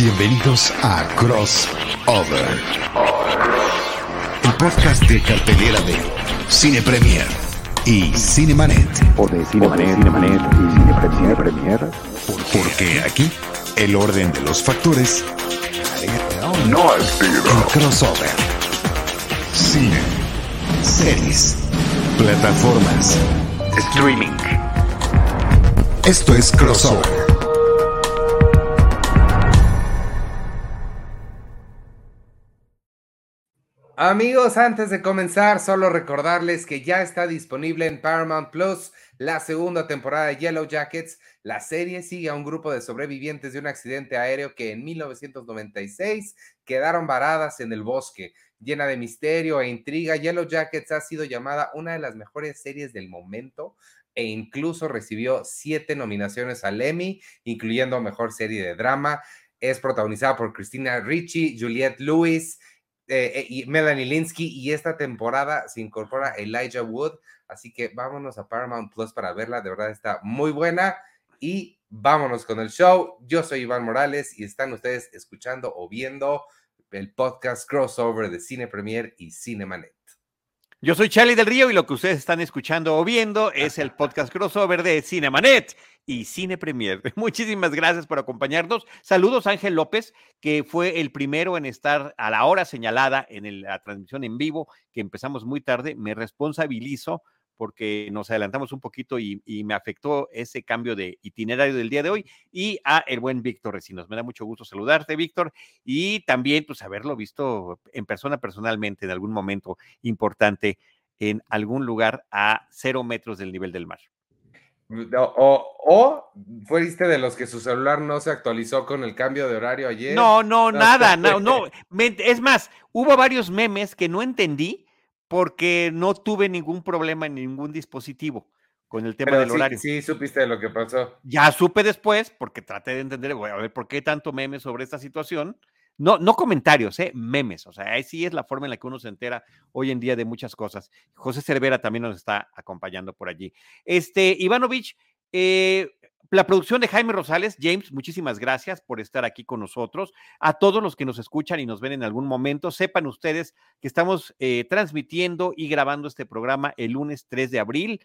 Bienvenidos a Crossover, el podcast de cartelera de Cine Premier y Cinemanet. O de Cinemanet, Cinemanet y Cine Cine Premier. Porque aquí el orden de los factores No ha sido. el crossover. Cine, series, plataformas. Streaming. Esto es Crossover. Amigos, antes de comenzar, solo recordarles que ya está disponible en Paramount Plus la segunda temporada de Yellow Jackets. La serie sigue a un grupo de sobrevivientes de un accidente aéreo que en 1996 quedaron varadas en el bosque. Llena de misterio e intriga, Yellow Jackets ha sido llamada una de las mejores series del momento e incluso recibió siete nominaciones al Emmy, incluyendo Mejor Serie de Drama. Es protagonizada por Christina Ricci, Juliette Lewis, eh, Melanie Linsky y esta temporada se incorpora Elijah Wood, así que vámonos a Paramount Plus para verla, de verdad está muy buena y vámonos con el show. Yo soy Iván Morales y están ustedes escuchando o viendo el podcast crossover de Cine Premier y Cinemanet. Yo soy Charlie del Río y lo que ustedes están escuchando o viendo es el podcast crossover de Cinemanet y Cine Premier. Muchísimas gracias por acompañarnos. Saludos Ángel López, que fue el primero en estar a la hora señalada en la transmisión en vivo, que empezamos muy tarde. Me responsabilizo porque nos adelantamos un poquito y, y me afectó ese cambio de itinerario del día de hoy. Y a el buen Víctor Recinos. Me da mucho gusto saludarte, Víctor, y también pues haberlo visto en persona personalmente en algún momento importante en algún lugar a cero metros del nivel del mar. O, o, o fuiste de los que su celular no se actualizó con el cambio de horario ayer. No, no, No, nada, no, no. es más, hubo varios memes que no entendí porque no tuve ningún problema en ningún dispositivo con el tema pero del sí, horario. sí supiste de lo que pasó. Ya supe después, porque traté de entender, voy a ver por qué tanto memes sobre esta situación. No, no comentarios, ¿eh? memes. O sea, ahí sí es la forma en la que uno se entera hoy en día de muchas cosas. José Cervera también nos está acompañando por allí. Este, Ivanovich, eh, la producción de Jaime Rosales, James, muchísimas gracias por estar aquí con nosotros. A todos los que nos escuchan y nos ven en algún momento, sepan ustedes que estamos eh, transmitiendo y grabando este programa el lunes 3 de abril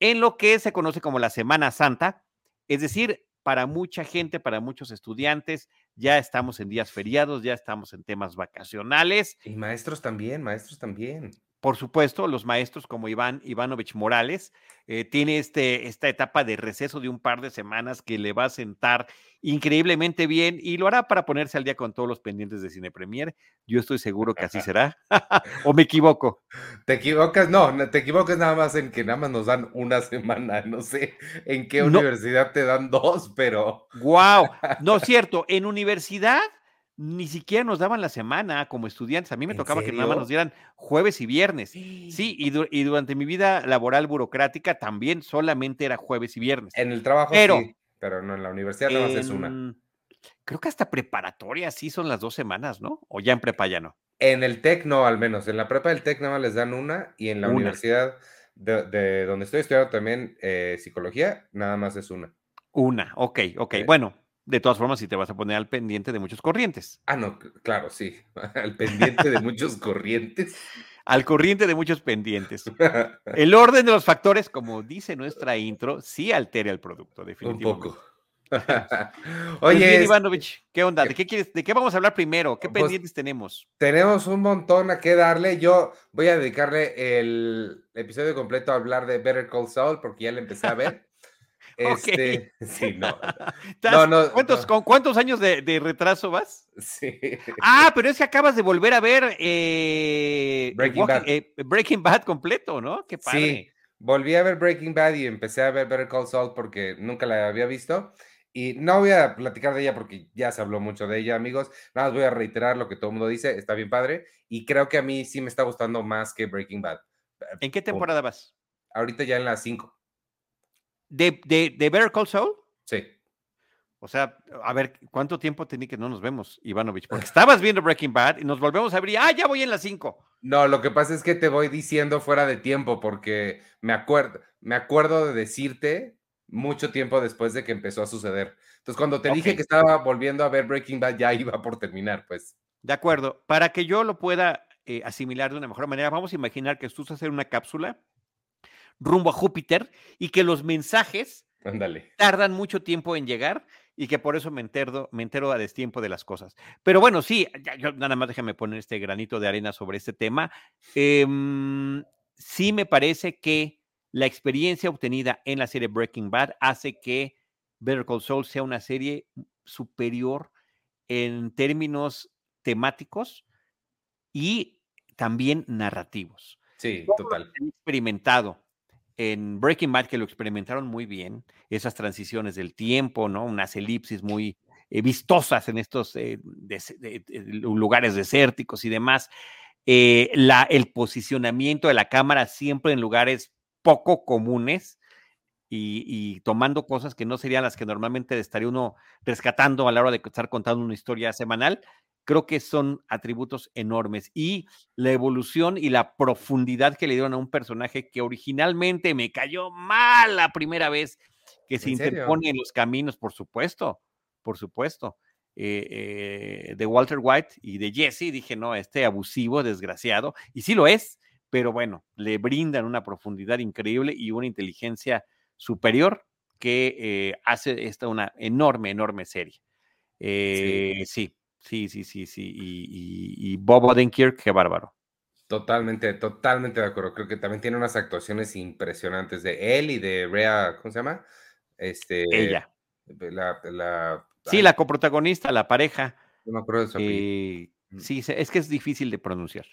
en lo que se conoce como la Semana Santa, es decir, para mucha gente, para muchos estudiantes, ya estamos en días feriados, ya estamos en temas vacacionales. Y maestros también, maestros también. Por supuesto, los maestros como Iván Ivanovich Morales eh, tiene este, esta etapa de receso de un par de semanas que le va a sentar increíblemente bien y lo hará para ponerse al día con todos los pendientes de Cine Premier. Yo estoy seguro que así será. ¿O me equivoco? Te equivocas, no, te equivocas nada más en que nada más nos dan una semana, no sé en qué No. universidad te dan dos, pero ¡Wow! No es cierto, en universidad ni siquiera nos daban la semana como estudiantes. A mí me ¿En tocaba que nada más nos dieran jueves y viernes. Sí, y, du- y durante mi vida laboral burocrática también solamente era jueves y viernes. en el trabajo Pero- sí, pero no en la universidad nada más es una. Creo que hasta preparatoria sí son las dos semanas, ¿no? O ya en prepa ya no. En el TEC no, al menos, en la prepa del TEC nada más les dan una y en la Una. universidad de, de donde estoy estudiando también eh, psicología, nada más es una. Una, ok, ok. Eh. Bueno, de todas formas, si te vas a poner al pendiente de muchos corrientes. Ah, no, claro, sí, al pendiente de muchos corrientes. Al corriente de muchos pendientes. El orden de los factores, como dice nuestra intro, sí altera el producto, Un definitivamente. poco. Pues bien, Oye, es- Ivanovich, ¿qué onda? ¿De qué quieres, de qué vamos a hablar primero? ¿Qué Pues- pendientes tenemos? Tenemos un montón a qué darle. Yo voy a dedicarle el episodio completo a hablar de Better Call Saul porque ya le empecé a ver. Este, sí, no. ¿Estás- no, ¿Cuántos, no. ¿Con cuántos años de, de retraso vas? Sí. Ah, pero es que acabas de volver a ver eh, Breaking Walking- Bad. eh, Breaking Bad completo, ¿no? Qué padre. Sí, volví a ver Breaking Bad y empecé a ver Better Call Saul porque nunca la había visto. Y no voy a platicar de ella porque ya se habló mucho de ella, amigos. Nada más voy a reiterar lo que todo el mundo dice. Está bien padre. Y creo que a mí sí me está gustando más que Breaking Bad. ¿En qué temporada vas? Ahorita ya en las 5. ¿De, de, de Better Call Saul? Sí. O sea, a ver, ¿cuánto tiempo tiene que no nos vemos, Ivanovich? Porque estabas viendo Breaking Bad y nos volvemos a y, ah, ya voy en las 5. No, lo que pasa es que te voy diciendo fuera de tiempo porque me acuerdo, me acuerdo de decirte mucho tiempo después de que empezó a suceder. Entonces, cuando te dije que estaba volviendo a ver Breaking Bad, ya iba por terminar, pues. De acuerdo. Para que yo lo pueda eh, asimilar de una mejor manera, vamos a imaginar que tú estás en una cápsula rumbo a Júpiter y que los mensajes tardan mucho tiempo en llegar y que por eso me entero, me entero a destiempo de las cosas. Pero bueno, sí, ya- yo nada más déjame poner este granito de arena sobre este tema. Em, sí me parece que la experiencia obtenida en la serie Breaking Bad hace que Better Call Saul sea una serie superior en términos temáticos y también narrativos Sí, total. han experimentado en Breaking Bad, que lo experimentaron muy bien, esas transiciones del tiempo, ¿no? Unas elipsis muy eh, vistosas en estos eh, de- lugares desérticos y demás. Eh, el posicionamiento de la cámara siempre en lugares poco comunes y, y tomando cosas que no serían las que normalmente estaría uno rescatando a la hora de estar contando una historia semanal, creo que son atributos enormes. Y la evolución y la profundidad que le dieron a un personaje que originalmente me cayó mal la primera vez que se interpone en los caminos, por supuesto, por supuesto. eh, eh, de Walter White y de Jesse, dije, no, este abusivo, desgraciado, y sí lo es, pero bueno, le brindan una profundidad increíble y una inteligencia superior que eh, hace esta una enorme, enorme serie. Sí. Sí, sí, sí, sí, Y, y- y Bob Odenkirk, qué bárbaro. Totalmente, totalmente de acuerdo. Creo que también tiene unas actuaciones impresionantes de él y de Rhea, ¿cómo se llama? Este, Ella. la, la, Sí, ay, la coprotagonista, la pareja. no me acuerdo de su eh, Mm. sí, es que es difícil de pronunciar.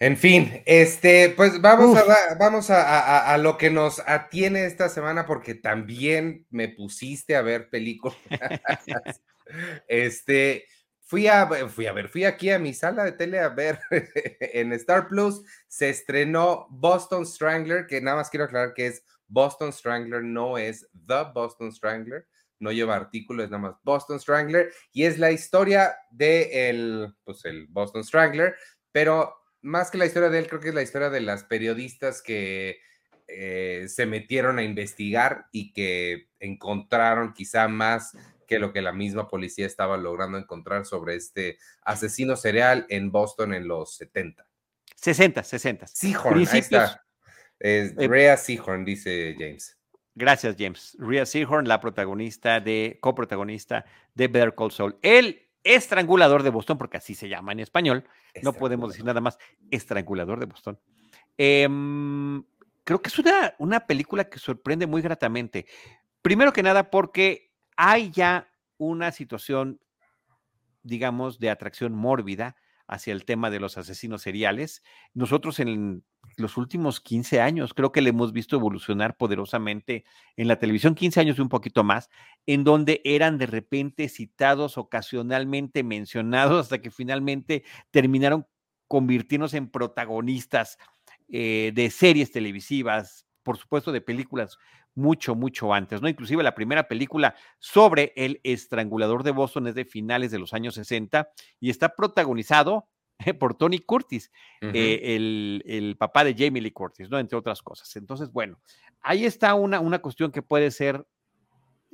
En fin, este, pues vamos, a, Uf. vamos a- a- a lo que nos atiene esta semana, porque también me pusiste a ver películas. Este, fui a, fui a ver, fui aquí a mi sala de tele a ver en Star Plus, se estrenó Boston Strangler, que nada más quiero aclarar que es Boston Strangler, no es The Boston Strangler, no lleva artículo, es nada más Boston Strangler, y es la historia de el, pues el Boston Strangler, pero más que la historia de él, creo que es la historia de las periodistas que eh, se metieron a investigar y que encontraron quizá más que lo que la misma policía estaba logrando encontrar sobre este asesino serial en Boston en los 70. 60, 60. Seahorn, ahí está. Es Eh, Rhea Seahorn, dice James. Gracias, James. Rhea Seahorn, la protagonista de, coprotagonista de Better Call Saul. El estrangulador de Boston, porque así se llama en español. No podemos decir nada más. Estrangulador de Boston. Em, creo que es una, una película que sorprende muy gratamente. Primero que nada, porque hay ya una situación, digamos, de atracción mórbida hacia el tema de los asesinos seriales. Nosotros en los últimos 15 años creo que le hemos visto evolucionar poderosamente en la televisión, 15 años y un poquito más, en donde eran de repente citados, ocasionalmente mencionados, hasta que finalmente terminaron convirtiéndose en protagonistas eh, de series televisivas, por supuesto de películas mucho, mucho antes, ¿no? Inclusive la primera película sobre el estrangulador de Boston es de finales de los años 60 y está protagonizado por Tony Curtis, eh, el, el papá de Jamie Lee Curtis, ¿no? Entre otras cosas. Entonces, bueno, ahí está una, una cuestión que puede ser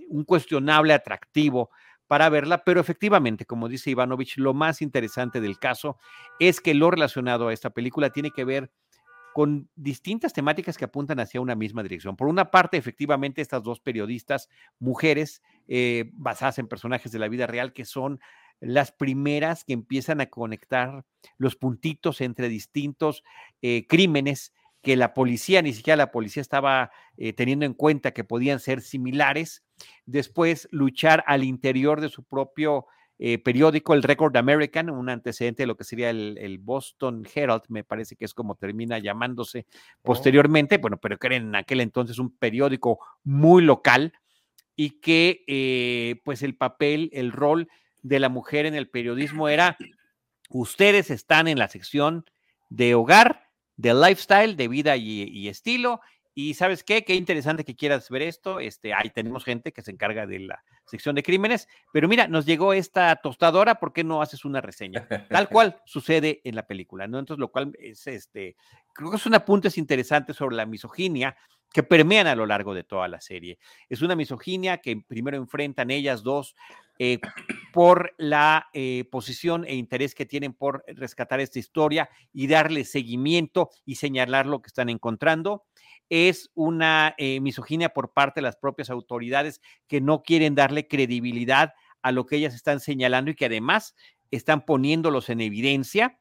un cuestionable atractivo para verla, pero efectivamente, como dice Ivanovich, lo más interesante del caso es que lo relacionado a esta película tiene que ver con distintas temáticas que apuntan hacia una misma dirección. Por una parte, efectivamente, estas dos periodistas, mujeres, eh, basadas en personajes de la vida real, que son las primeras que empiezan a conectar los puntitos entre distintos eh, crímenes que la policía, ni siquiera la policía estaba eh, teniendo en cuenta que podían ser similares. Después, luchar al interior de su propio eh, periódico, el Record American, un antecedente de lo que sería el, el, Boston Herald, me parece que es como termina llamándose posteriormente, oh. bueno, pero que era en aquel entonces un periódico muy local y que eh, pues el papel, el rol de la mujer en el periodismo era, ustedes están en la sección de hogar, de lifestyle, de vida y, y estilo, y sabes qué, qué interesante que quieras ver esto. Este, ahí tenemos gente que se encarga de la sección de crímenes, pero mira, nos llegó esta tostadora, ¿por qué no haces una reseña? Tal cual sucede en la película, ¿no? Entonces, lo cual es este, creo que es un apunte interesante sobre la misoginia que permean a lo largo de toda la serie. Es una misoginia que primero enfrentan ellas dos eh, por la eh, posición e interés que tienen por rescatar esta historia y darle seguimiento y señalar lo que están encontrando. Es una eh, misoginia por parte de las propias autoridades que no quieren darle credibilidad a lo que ellas están señalando y que además están poniéndolos en evidencia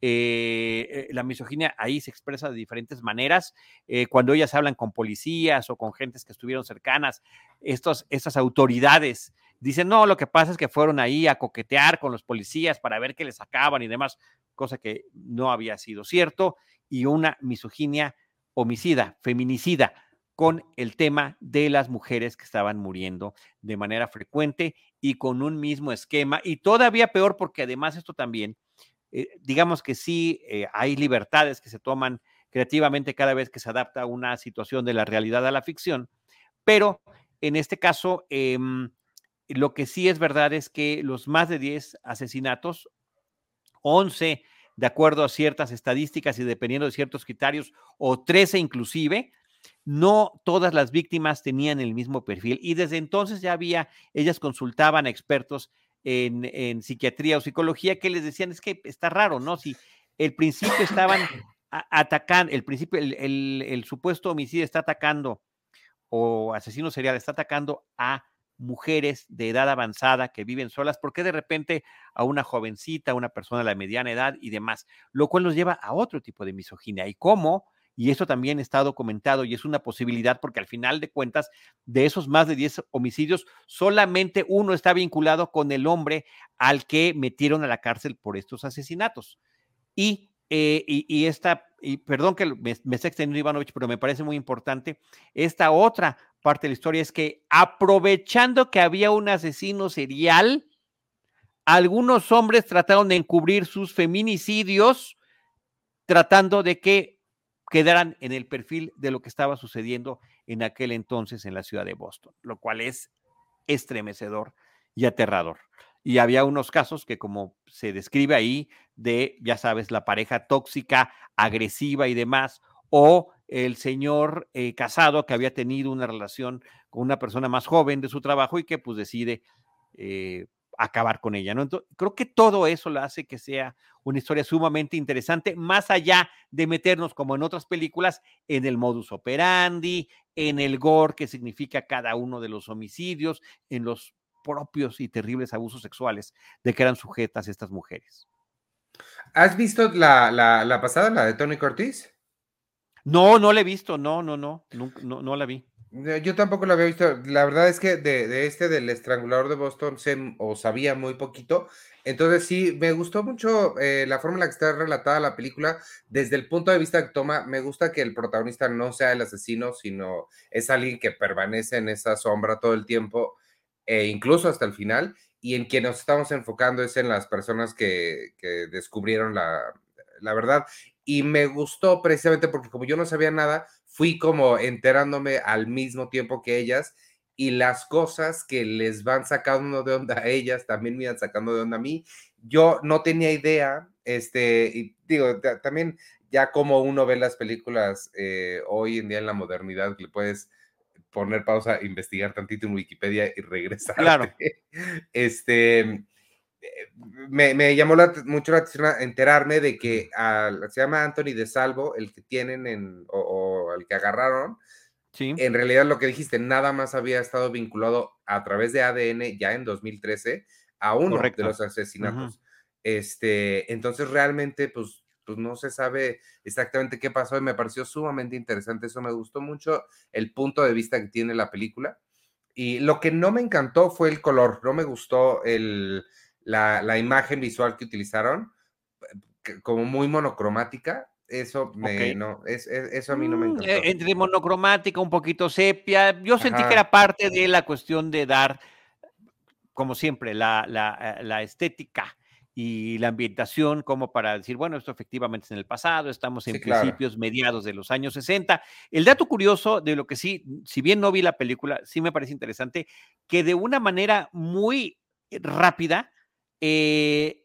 eh, la misoginia ahí se expresa de diferentes maneras. Eh, cuando ellas hablan con policías o con gentes que estuvieron cercanas, estos, estas autoridades dicen, no, lo que pasa es que fueron ahí a coquetear con los policías para ver qué les sacaban y demás, cosa que no había sido cierto, y una misoginia homicida, feminicida, con el tema de las mujeres que estaban muriendo de manera frecuente y con un mismo esquema, y todavía peor porque además esto también eh, digamos que sí eh, hay libertades que se toman creativamente cada vez que se adapta una situación de la realidad a la ficción, pero en este caso, em, lo que sí es verdad es que los más de 10 asesinatos, 11 de acuerdo a ciertas estadísticas y dependiendo de ciertos criterios, o 13 inclusive, no todas las víctimas tenían el mismo perfil y desde entonces ya había, ellas consultaban a expertos en, psiquiatría o psicología que les decían, es que está raro, ¿no? Si el principio estaban atacando, el principio, el, supuesto homicidio está atacando o asesino serial está atacando a mujeres de edad avanzada que viven solas, ¿por qué de repente a una jovencita, a una persona de la mediana edad y demás? Lo cual nos lleva a otro tipo de misoginia. ¿Y cómo? y eso también está documentado y es una posibilidad porque al final de cuentas, de esos más de 10 homicidios, solamente uno está vinculado con el hombre al que metieron a la cárcel por estos asesinatos. Y, eh, y, esta, y perdón que me, me extendiendo Ivanovich, pero me parece muy importante, esta otra parte de la historia es que aprovechando que había un asesino serial, algunos hombres trataron de encubrir sus feminicidios tratando de que quedaran en el perfil de lo que estaba sucediendo en aquel entonces en la ciudad de Boston, lo cual es estremecedor y aterrador. Y había unos casos que, como se describe ahí, de, ya sabes, la pareja tóxica, agresiva y demás, o el señor eh, casado que había tenido una relación con una persona más joven de su trabajo y que pues decide eh, acabar con ella, ¿no? creo que todo eso lo hace que sea una historia sumamente interesante, más allá de meternos, como en otras películas, en el modus operandi, en el gore que significa cada uno de los homicidios, en los propios y terribles abusos sexuales de que eran sujetas estas mujeres. ¿Has visto la, la, pasada, la de Tony Cortés? No, no la he visto, no, no, no, no, no, no la vi. Yo tampoco lo había visto. La verdad es que de, este del estrangulador de Boston sé o sabía muy poquito. Entonces sí, me gustó mucho eh, la forma en la que está relatada la película. Desde el punto de vista que toma, me gusta que el protagonista no sea el asesino, sino es alguien que permanece en esa sombra todo el tiempo, e incluso hasta el final. Y en quien nos estamos enfocando es en las personas que, descubrieron la, la verdad. Y me gustó precisamente porque como yo no sabía nada, fui como enterándome al mismo tiempo que ellas y las cosas que les van sacando de onda a ellas también me iban sacando de onda a mí. Yo no tenía idea, este, y digo, también ya como uno ve las películas eh, hoy en día en la modernidad, que le puedes poner pausa, investigar tantito en Wikipedia y regresar. Claro. Este, me, llamó mucho la atención enterarme de que se llama Anthony de Salvo, el que tienen en, o, el que agarraron. Sí. En realidad lo que dijiste, nada más había estado vinculado a través de ADN ya en 2013 a uno de los asesinatos. Este, entonces realmente, pues, pues no se sabe exactamente qué pasó y me pareció sumamente interesante. Eso me gustó mucho el punto de vista que tiene la película. Y lo que no me encantó fue el color, no me gustó el, la, imagen visual que utilizaron, como muy monocromática, eso me, no, es, eso a mí no me mm, encantó. E, entre monocromática, un poquito sepia, yo sentí que era parte de la cuestión de dar, como siempre, la, la, la estética y la ambientación como para decir, bueno, esto efectivamente es en el pasado, estamos en principios, mediados de los años 60. El dato curioso de lo que sí, si bien no vi la película, sí me parece interesante, que de una manera muy rápida eh,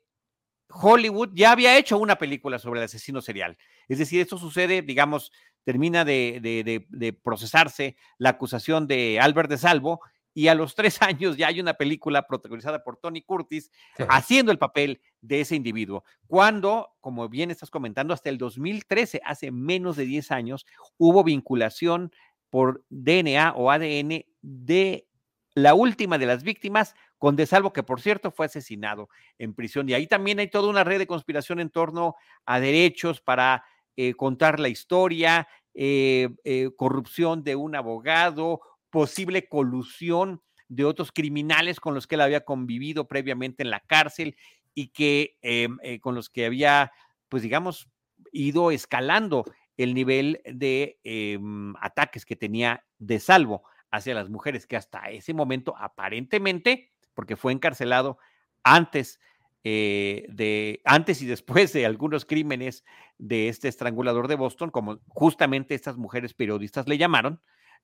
Hollywood ya había hecho una película sobre el asesino serial. Es decir, esto sucede, digamos, termina de, de- de- de procesarse la acusación de Albert de Salvo y a los tres años ya hay una película protagonizada por Tony Curtis haciendo el papel de ese individuo. Cuando, como bien estás comentando, hasta el 2013, hace menos de 10 años, hubo vinculación por DNA o ADN de la última de las víctimas con De Salvo, que por cierto fue asesinado en prisión. Y ahí también hay toda una red de conspiración en torno a derechos para eh, contar la historia, eh, eh, corrupción de un abogado, posible colusión de otros criminales con los que él había convivido previamente en la cárcel y que eh, eh, con los que había, pues digamos, ido escalando el nivel de eh, ataques que tenía de salvo hacia las mujeres, que hasta ese momento aparentemente, porque fue encarcelado antes de antes y después de algunos crímenes de este estrangulador de Boston, como justamente estas mujeres periodistas le llamaron,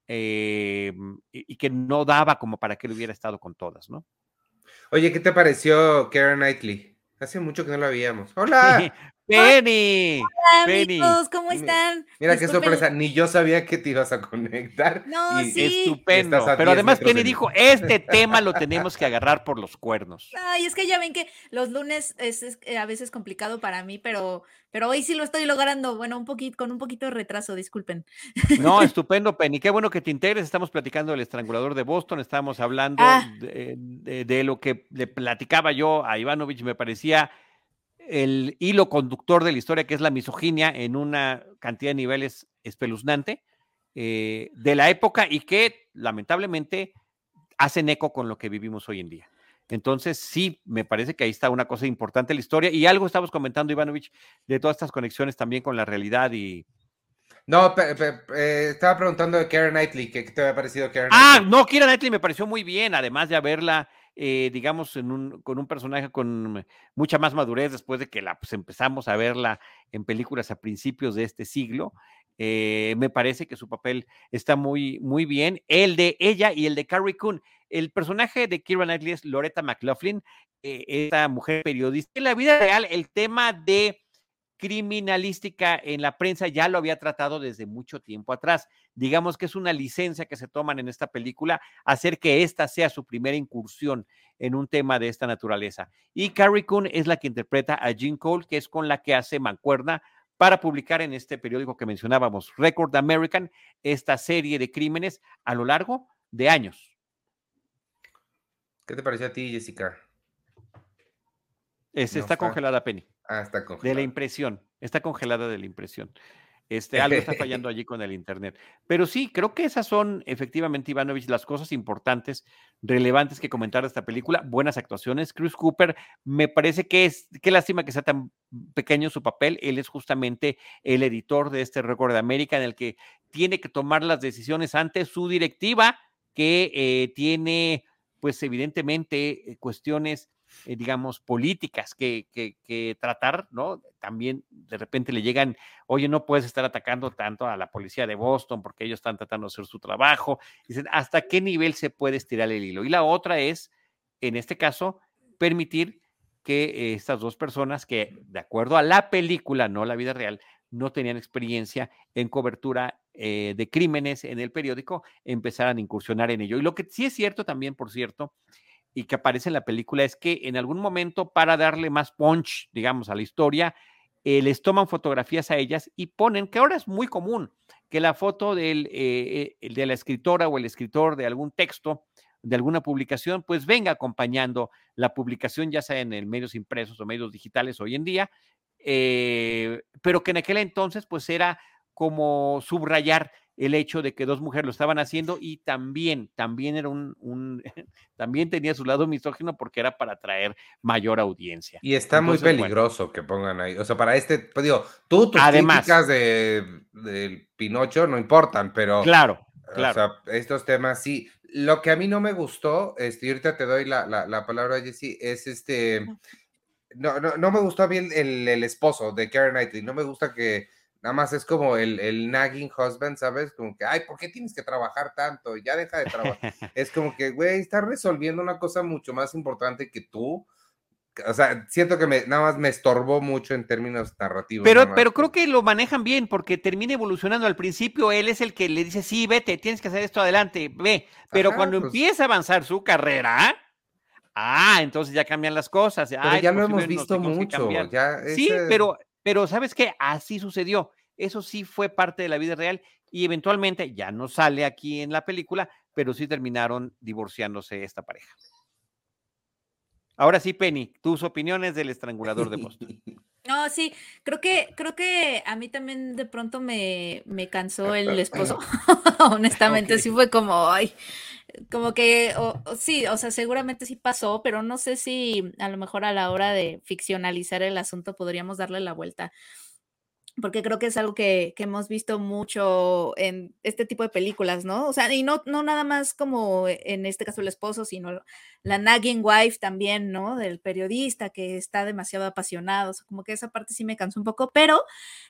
eh, y, y que no daba como para que él hubiera estado con todas, ¿no? Oye, ¿qué te pareció Karen Knightley? Hace mucho que no la veíamos. ¡Hola! Penny, Hola, Penny. amigos, ¿cómo están? Mira qué sorpresa, ni yo sabía que te ibas a conectar. No, y- sí. Estupendo. Pero 10 además Penny dijo, este tema lo tenemos que agarrar por los cuernos. Ay, es que ya ven que los lunes es, es, a veces complicado para mí, pero, pero hoy sí lo estoy logrando. Bueno, un poquito, con un poquito de retraso, disculpen. No, estupendo, Penny. Qué bueno que te integres. Estamos platicando del estrangulador de Boston. Estamos hablando Ah. de, de- de lo que le platicaba yo a Ivanovich. Me parecía el hilo conductor de la historia, que es la misoginia en una cantidad de niveles espeluznante eh, de la época y que lamentablemente hacen eco con lo que vivimos hoy en día. Entonces, sí, me parece que ahí está una cosa importante en la historia y algo estamos comentando, Ivanovich, de todas estas conexiones también con la realidad y, No, pe- pe- eh, estaba preguntando de Karen Knightley, ¿qué, te había parecido Karen Ah, Knightley? no, Kira Knightley me pareció muy bien, además de haberla, eh, digamos, en un, con un personaje con mucha más madurez después de que la pues, empezamos a verla en películas a principios de este siglo. eh, me parece que su papel está muy, muy bien. El de ella y el de Carrie Coon. El personaje de Kira Knightley es Loretta McLaughlin, eh, esta mujer periodista. En la vida real, el tema de criminalística en la prensa ya lo había tratado desde mucho tiempo atrás. Digamos que es una licencia que se toman en esta película, hacer que esta sea su primera incursión en un tema de esta naturaleza. Y Carrie Coon es la que interpreta a Jean Cole, que es con la que hace mancuerna para publicar en este periódico que mencionábamos, Record American, esta serie de crímenes a lo largo de años. ¿Qué te pareció a ti, Jessica? Es- No está está. congelada, Penny. Ah, está De la impresión, está congelada de la impresión. Este, algo está fallando allí con el Internet. Pero sí, creo que esas son efectivamente, Ivanovich, las cosas importantes, relevantes que comentar de esta película. Buenas actuaciones. Chris Cooper, me parece que es, qué lástima que sea tan pequeño su papel. Él es justamente el editor de este récord de América, en el que tiene que tomar las decisiones ante su directiva, que eh, tiene, pues evidentemente, eh, cuestiones eh, digamos, políticas que, que, que tratar, ¿no? También de repente le llegan, oye, no puedes estar atacando tanto a la policía de Boston porque ellos están tratando de hacer su trabajo. Dicen, ¿hasta qué nivel se puede estirar el hilo? Y la otra es, en este caso, permitir que eh, estas dos personas que, de acuerdo a la película, no la vida real, no tenían experiencia en cobertura eh, de crímenes en el periódico, empezaran a incursionar en ello. Y lo que sí es cierto también, por cierto, y que aparece en la película es que en algún momento para darle más punch, digamos, a la historia, eh, les toman fotografías a ellas y ponen, que ahora es muy común, que la foto del, eh, eh, de la escritora o el escritor de algún texto, de alguna publicación, pues venga acompañando la publicación, ya sea en el medios impresos o medios digitales hoy en día, pero que en aquel entonces pues era como subrayar el hecho de que dos mujeres lo estaban haciendo y también, también era un, un también tenía su lado misógino porque era para atraer mayor audiencia. Y está muy bueno. peligroso que pongan ahí. O sea, para este, pues digo, tú, tus Además. críticas de, Pinocho no importan, pero Claro, o claro. sea, estos temas sí. Lo que a mí no me gustó, este, y ahorita te doy la, la, la palabra, Jessy, es este. No, no, no me gustó bien el, el esposo de Karen Knightley. No me gusta que nada más es como el, el nagging husband, ¿sabes? Como que, ay, ¿por qué tienes que trabajar tanto? Ya deja de trabajar. es como que, güey, estás resolviendo una cosa mucho más importante que tú. o sea, siento que me, nada más me estorbó mucho en términos narrativos. Pero, pero creo que lo manejan bien porque termina evolucionando. Al principio él es el que le dice, sí, vete, tienes que hacer esto adelante, ve. Pero Ajá, cuando pues. empieza a avanzar su carrera, ah, entonces ya cambian las cosas. Pero Ay, ya lo hemos visto mucho. Ya Sí, ese- pero, pero ¿sabes qué? Así sucedió. Eso sí fue parte de la vida real y eventualmente ya no sale aquí en la película, pero sí terminaron divorciándose esta pareja. Ahora sí, Penny, tus opiniones del estrangulador de Boston. No, sí, creo que, creo que a mí también de pronto me, me cansó el esposo. Honestamente, sí fue como, ay, como que, sí, o sea, seguramente sí pasó, pero no sé si a lo mejor a la hora de ficcionalizar el asunto podríamos darle la vuelta. Porque creo que es algo que, que hemos visto mucho en este tipo de películas, ¿no? O sea, y no, no nada más como en este caso el esposo, sino la nagging wife también, ¿no? Del periodista que está demasiado apasionado, o sea, como que esa parte sí me cansó un poco, pero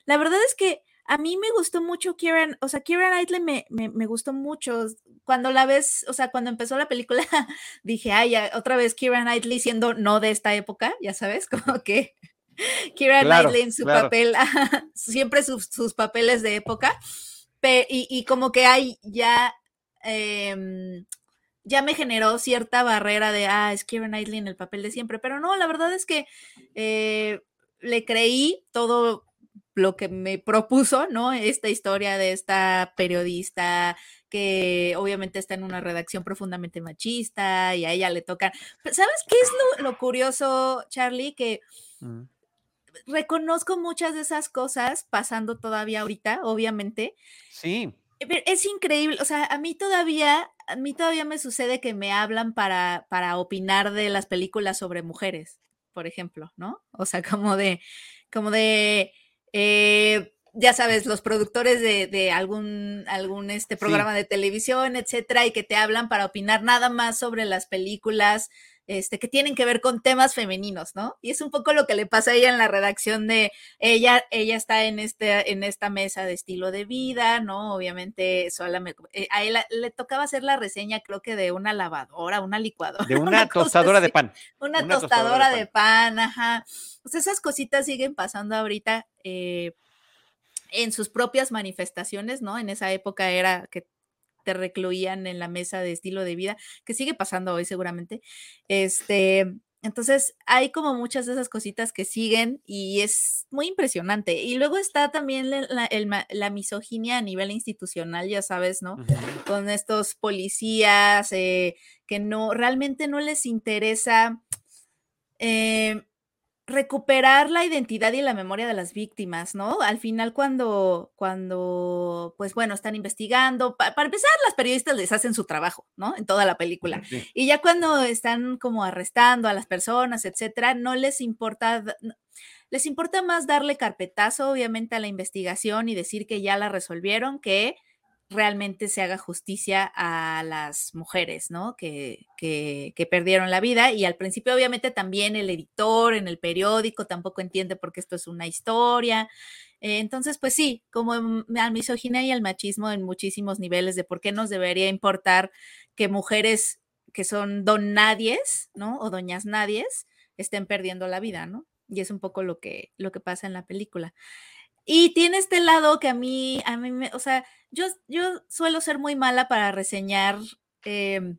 la verdad es que a mí me gustó mucho Kieran, o sea, Kieran Knightley me, me, me gustó mucho. Cuando la ves, o sea, cuando empezó la película, dije, ay, ya, otra vez Kieran Knightley siendo no de esta época, ya sabes, como que Kieran Claro, Knightley en su claro. papel, siempre sus, sus papeles de época, y, y como que hay ya, em, ya me generó cierta barrera de, ah, es Kieran Knightley en el papel de siempre, pero no, la verdad es que eh, le creí todo lo que me propuso, ¿no? Esta historia de esta periodista que obviamente está en una redacción profundamente machista y a ella le tocan. Pero ¿Sabes qué es lo, lo curioso, Charlie? Que Mm. reconozco muchas de esas cosas pasando todavía ahorita, obviamente. Sí, Eh, pero Es increíble, o sea, a mí todavía, a mí todavía me sucede que me hablan para, para opinar de las películas sobre mujeres, por ejemplo, ¿no? O sea, como de, como de, eh, ya sabes, los productores de, de algún, algún este Sí. programa de televisión, etcétera, y que te hablan para opinar nada más sobre las películas este, que tienen que ver con temas femeninos, ¿no? Y es un poco lo que le pasa a ella en la redacción de ella, ella está en, este, en esta mesa de estilo de vida, ¿no? Obviamente, eh, a él le tocaba hacer la reseña, creo que de una lavadora, una licuadora. de una tostadora de pan. Una, una tostadora, de pan, ajá. Pues esas cositas siguen pasando ahorita eh, en sus propias manifestaciones, ¿no? En esa época era que te recluían en la mesa de estilo de vida, que sigue pasando hoy seguramente. Este, entonces hay como muchas de esas cositas que siguen y es muy impresionante. Y luego está también la, la- el ma- la misoginia a nivel institucional, ya sabes, ¿no? Con estos policías eh, que no realmente no les interesa eh, recuperar la identidad y la memoria de las víctimas, ¿no? Al final cuando, cuando, pues bueno, están investigando, pa- para empezar, las periodistas les hacen su trabajo, ¿no? En toda la película. Sí. Y ya cuando están como arrestando a las personas, etcétera, no les importa, les importa más darle carpetazo, obviamente, a la investigación y decir que ya la resolvieron, que realmente se haga justicia a las mujeres, ¿no? Que, que, que perdieron la vida. Y al principio, obviamente, también el editor en el periódico tampoco entiende por qué esto es una historia. Eh, entonces, pues sí, como al misoginia y al machismo en muchísimos niveles de por qué nos debería importar que mujeres que son don nadies, ¿no? O doñas nadies estén perdiendo la vida, ¿no? Y es un poco lo que, lo que pasa en la película. Y tiene este lado que a mí, a mí me, o sea, yo, yo suelo ser muy mala para reseñar em,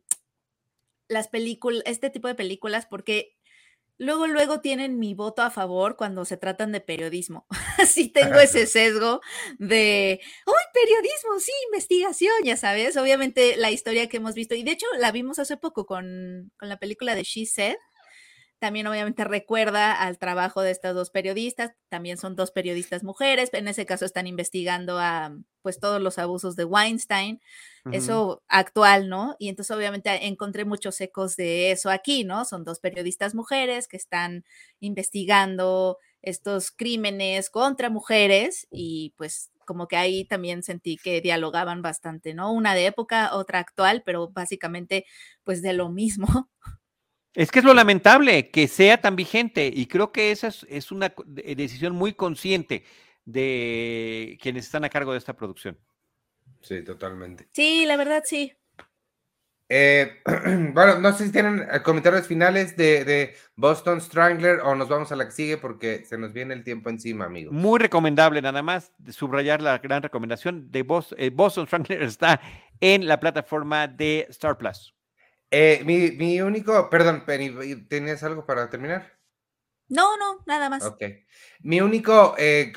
las películas, este tipo de películas, porque luego, luego tienen mi voto a favor cuando se tratan de periodismo. sí tengo ese sesgo de, ¡Uy, periodismo! Sí, investigación, ya sabes. Obviamente la historia que hemos visto, y de hecho la vimos hace poco con, con la película de She Said. También obviamente recuerda al trabajo de estas dos periodistas, también son dos periodistas mujeres, en ese caso están investigando a pues todos los abusos de Weinstein, eso actual, ¿no? Y entonces obviamente encontré muchos ecos de eso aquí, ¿no? Son dos periodistas mujeres que están investigando estos crímenes contra mujeres y pues como que ahí también sentí que dialogaban bastante, ¿no? Una de época, otra actual, pero básicamente pues de lo mismo. Es que es lo lamentable que sea tan vigente y creo que esa es, es una de- decisión muy consciente de quienes están a cargo de esta producción. Sí, totalmente. Sí, la verdad sí. Eh, bueno, no sé si tienen eh, comentarios finales de, de, Boston Strangler o nos vamos a la que sigue porque se nos viene el tiempo encima, amigos. Muy recomendable, nada más de subrayar la gran recomendación de Boston, eh, Boston Strangler está en la plataforma de Star Plus. Eh, mi, mi, único, perdón, Penny, ¿tenías algo para terminar? No, no, nada más. Ok. Mi único, eh,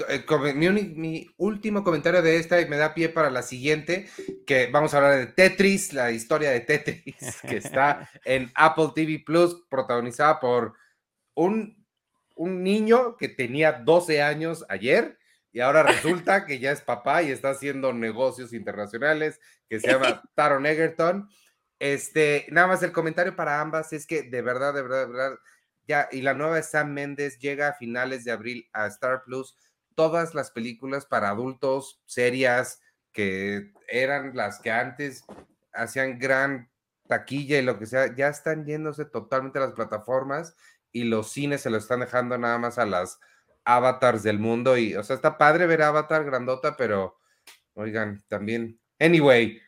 mi, mi, último comentario de esta y me da pie para la siguiente, que vamos a hablar de Tetris, la historia de Tetris, que está en Apple TV Plus, protagonizada por un, un niño que tenía 12 años ayer y ahora resulta que ya es papá y está haciendo negocios internacionales, que se llama Taron Egerton. Este, nada más el comentario para ambas es que de verdad, de verdad, de verdad, ya, y la nueva Sam Méndez llega a finales de abril a Star Plus. Todas las películas para adultos, serias, que eran las que antes hacían gran taquilla y lo que sea, ya están yéndose totalmente a las plataformas y los cines se lo están dejando nada más a las avatars del mundo. Y, o sea, está padre ver Avatar grandota, pero, oigan, también. Anyway,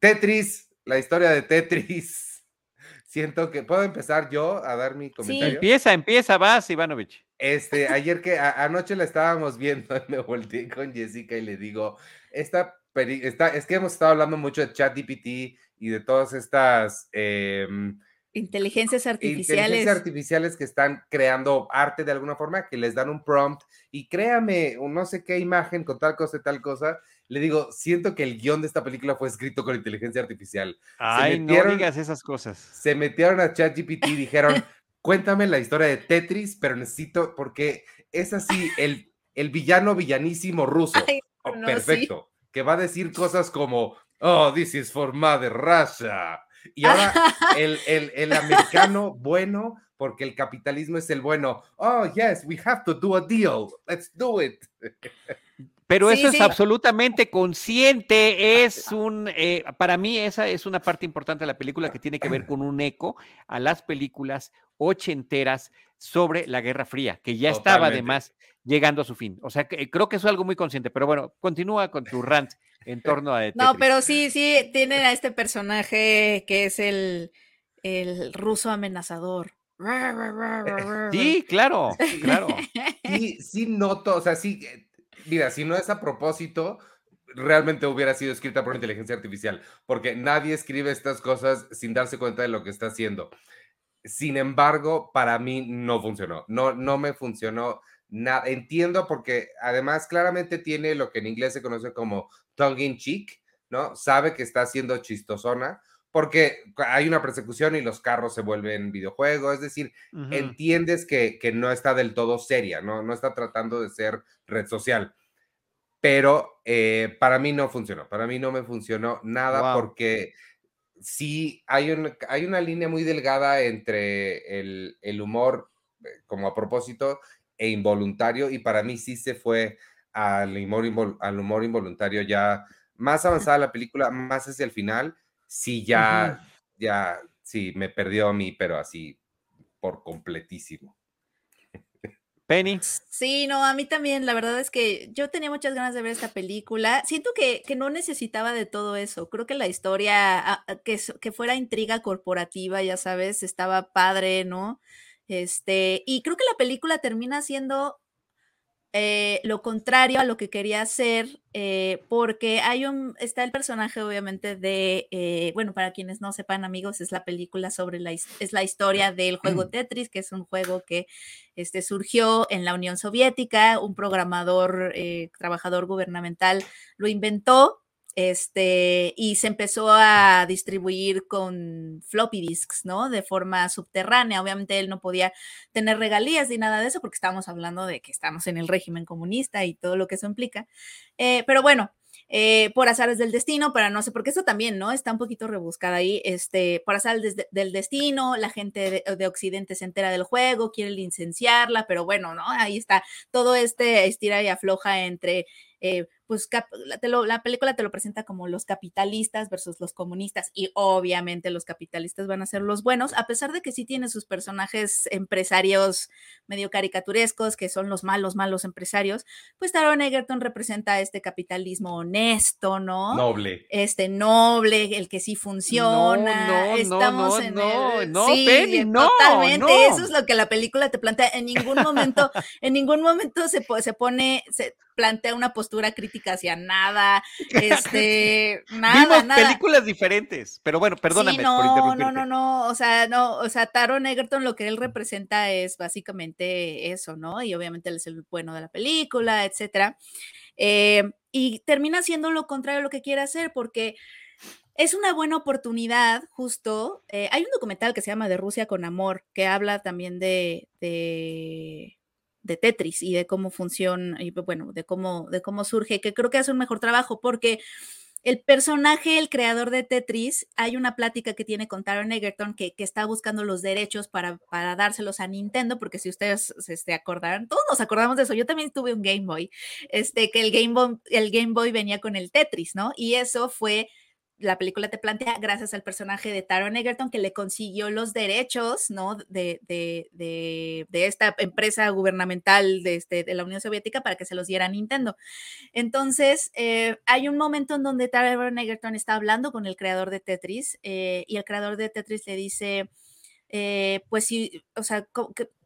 Tetris, la historia de Tetris siento que puedo empezar yo a dar mi comentario. Sí. Empieza, empieza, vas, Ivanovich. Este, ayer que anoche la estábamos viendo, me volteé con Jessica y le digo, esta, esta es que hemos estado hablando mucho de ChatGPT y de todas estas em, inteligencias artificiales. Inteligencias artificiales que están creando arte de alguna forma, que les dan un prompt y créame, un no sé qué imagen con tal cosa y tal cosa le digo, siento que el guion de esta película fue escrito con inteligencia artificial. Ay, no digas esas cosas. Se metieron a ChatGPT y dijeron, cuéntame la historia de Tetris, pero necesito, porque es así, el, el villano villanísimo ruso. Oh, perfecto. Que va a decir cosas como, oh, this is for Mother Russia. Y ahora el, el, el americano bueno, porque el capitalismo es el bueno. Oh, yes, we have to do a deal. Let's do it. Pero eso es absolutamente consciente, es un, eh, para mí esa es una parte importante de la película que tiene que ver con un eco a las películas ochenteras sobre la Guerra Fría, que ya estaba además llegando a su fin. O sea, que, creo que eso es algo muy consciente, pero bueno, continúa con tu rant en torno a... No, pero sí, sí, tiene a este personaje que es el, el ruso amenazador. Sí, claro, claro. Sí, sí noto, o sea, sí mira, si no es a propósito, realmente hubiera sido escrita por inteligencia artificial, porque nadie escribe estas cosas sin darse cuenta de lo que está haciendo. Sin embargo, para mí no funcionó, no, no me funcionó nada. Entiendo porque además claramente tiene lo que en inglés se conoce como tongue in cheek, ¿no? Sabe que está haciendo chistosona porque hay una persecución y los carros se vuelven videojuegos, es decir, entiendes que, que, no está del todo seria, ¿no? no está tratando de ser red social pero eh, para mí no funcionó, para mí no me funcionó nada porque sí hay, un, hay una línea muy delgada entre el, humor eh, como a propósito e involuntario y para mí sí se fue al humor, al humor involuntario ya más avanzada la película, más hacia el final, sí ya, ya, sí, me perdió a mí, pero así por completísimo. Penny. Sí, no, a mí también, la verdad es que yo tenía muchas ganas de ver esta película. Siento que, que no necesitaba de todo eso. Creo que la historia, que, que fuera intriga corporativa, ya sabes, estaba padre, ¿no? Este, y creo que la película termina siendo eh, lo contrario a lo que quería hacer, eh, porque hay un, está el personaje obviamente de, eh, bueno, para quienes no sepan amigos, es la película sobre la, es la historia del juego Tetris, que es un juego que este, surgió en la Unión Soviética, un programador, trabajador gubernamental lo inventó este, y se empezó a distribuir con floppy disks, ¿no? De forma subterránea. Obviamente él no podía tener regalías ni nada de eso porque estábamos hablando de que estamos en el régimen comunista y todo lo que eso implica. Eh, pero bueno, eh, por azares del destino, para no sé, porque eso también, ¿no? Está un poquito rebuscada ahí, este, por azares del destino, la gente de, Occidente se entera del juego, quiere licenciarla, pero bueno, ¿no? Ahí está todo este estira y afloja entre eh, pues la, te lo- la película te lo presenta como los capitalistas versus los comunistas y obviamente los capitalistas van a ser los buenos, a pesar de que sí tiene sus personajes empresarios medio caricaturescos, que son los malos, malos empresarios, pues Taron Egerton representa este capitalismo honesto, ¿no? Noble. Este noble, el que sí funciona. no, no, Estamos no, en no, el- no, sí, Penny, no, totalmente. no. Eso es lo que la película te plantea. En ningún momento, en ningún momento se, se pone, se plantea una postura crítica hacia nada, este, nada, Vimos nada. películas diferentes, pero bueno, perdóname Sí, por no, interrumpirte. no, no, no, o sea, no, o sea, Taron Egerton lo que él representa es básicamente eso, ¿no? Y obviamente él es el bueno de la película, etcétera. Eh, y termina siendo lo contrario a lo que quiere hacer, porque es una buena oportunidad, justo. eh, hay un documental que se llama De Rusia con Amor, que habla también de, de, de Tetris y de cómo funciona, y bueno, de cómo, de cómo surge, que creo que hace un mejor trabajo, porque el personaje, el creador de Tetris, hay una plática que tiene con Taron Egerton que, que está buscando los derechos para, para dárselos a Nintendo, porque si ustedes se este, acordarán, todos nos acordamos de eso. Yo también tuve un Game Boy, este, que el Game Boy, el Game Boy venía con el Tetris, ¿no? Y eso fue la película te plantea gracias al personaje de Taron Egerton que le consiguió los derechos, ¿no? De, de, de, esta empresa gubernamental de, este, de, la Unión Soviética para que se los diera a Nintendo. Entonces, eh, hay un momento en donde Taron Egerton está hablando con el creador de Tetris eh, y el creador de Tetris le dice, eh, pues sí, o sea,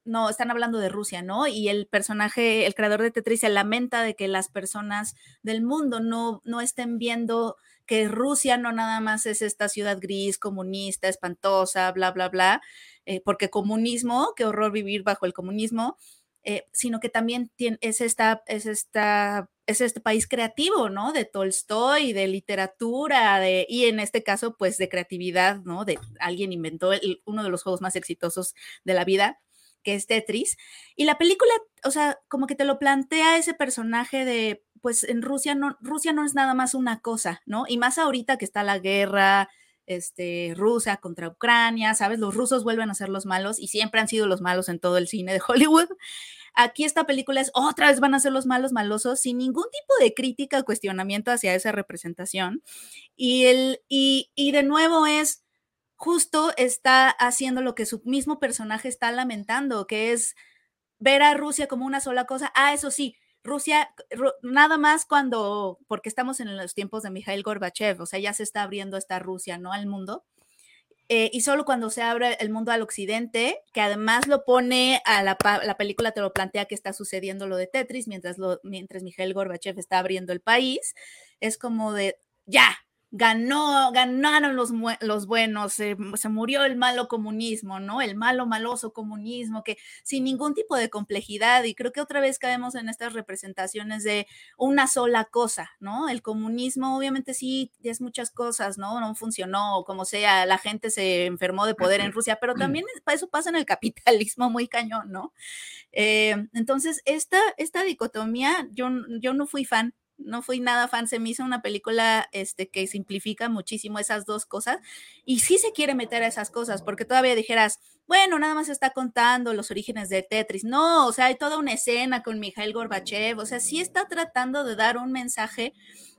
no, están hablando de Rusia, ¿no? Y el personaje, el creador de Tetris se lamenta de que las personas del mundo no, no estén viendo que Rusia no nada más es esta ciudad gris, comunista, espantosa, bla, bla, bla, eh, porque comunismo, qué horror vivir bajo el comunismo, eh, sino que también tiene, es, esta, es, esta, es este país creativo, ¿no? De Tolstoy, de literatura, de, y en este caso, pues de creatividad, ¿no? De alguien inventó el, uno de los juegos más exitosos de la vida que es Tetris. Y la película, o sea, como que te lo plantea ese personaje de, pues en Rusia no, Rusia no es nada más una cosa, ¿no? Y más ahorita que está la guerra este, rusa contra Ucrania, ¿sabes? Los rusos vuelven a ser los malos y siempre han sido los malos en todo el cine de Hollywood. Aquí esta película es otra vez van a ser los malos malosos sin ningún tipo de crítica o cuestionamiento hacia esa representación. Y, el, y, y de nuevo es, justo está haciendo lo que su mismo personaje está lamentando, que es ver a Rusia como una sola cosa. Ah, eso sí, Rusia, nada más cuando, porque estamos en los tiempos de Mikhail Gorbachev, o sea, ya se está abriendo esta Rusia, ¿no? Al mundo. Eh, y solo cuando se abre el mundo al occidente, que además lo pone a la, la, película, te lo plantea que está sucediendo lo de Tetris, mientras, lo, mientras Mikhail Gorbachev está abriendo el país, es como de, ya, ganó, ganaron los, los buenos, se, se, murió el malo comunismo, ¿no? El malo, maloso comunismo, que sin ningún tipo de complejidad, y creo que otra vez caemos en estas representaciones de una sola cosa, ¿no? El comunismo obviamente sí es muchas cosas, ¿no? No funcionó, como sea, la gente se enfermó de poder en Rusia, pero también eso pasa en el capitalismo muy cañón, ¿no? Eh, entonces, esta, esta dicotomía, yo, yo no fui fan, no fui nada fan, se me hizo una película este, que simplifica muchísimo esas dos cosas y sí se quiere meter a esas cosas, porque todavía dijeras, bueno, nada más está contando los orígenes de Tetris, no, o sea, hay toda una escena con Mikhail Gorbachev, o sea, sí está tratando de dar un mensaje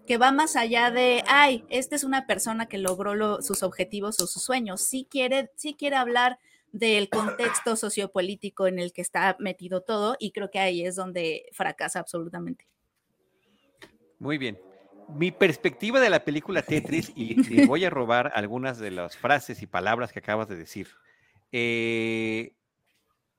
que va más allá de, ay, esta es una persona que logró lo, sus objetivos o sus sueños, sí quiere, sí quiere hablar del contexto sociopolítico en el que está metido todo y creo que ahí es donde fracasa absolutamente. Muy bien. Mi perspectiva de la película Tetris, y le voy a robar algunas de las frases y palabras que acabas de decir. Eh,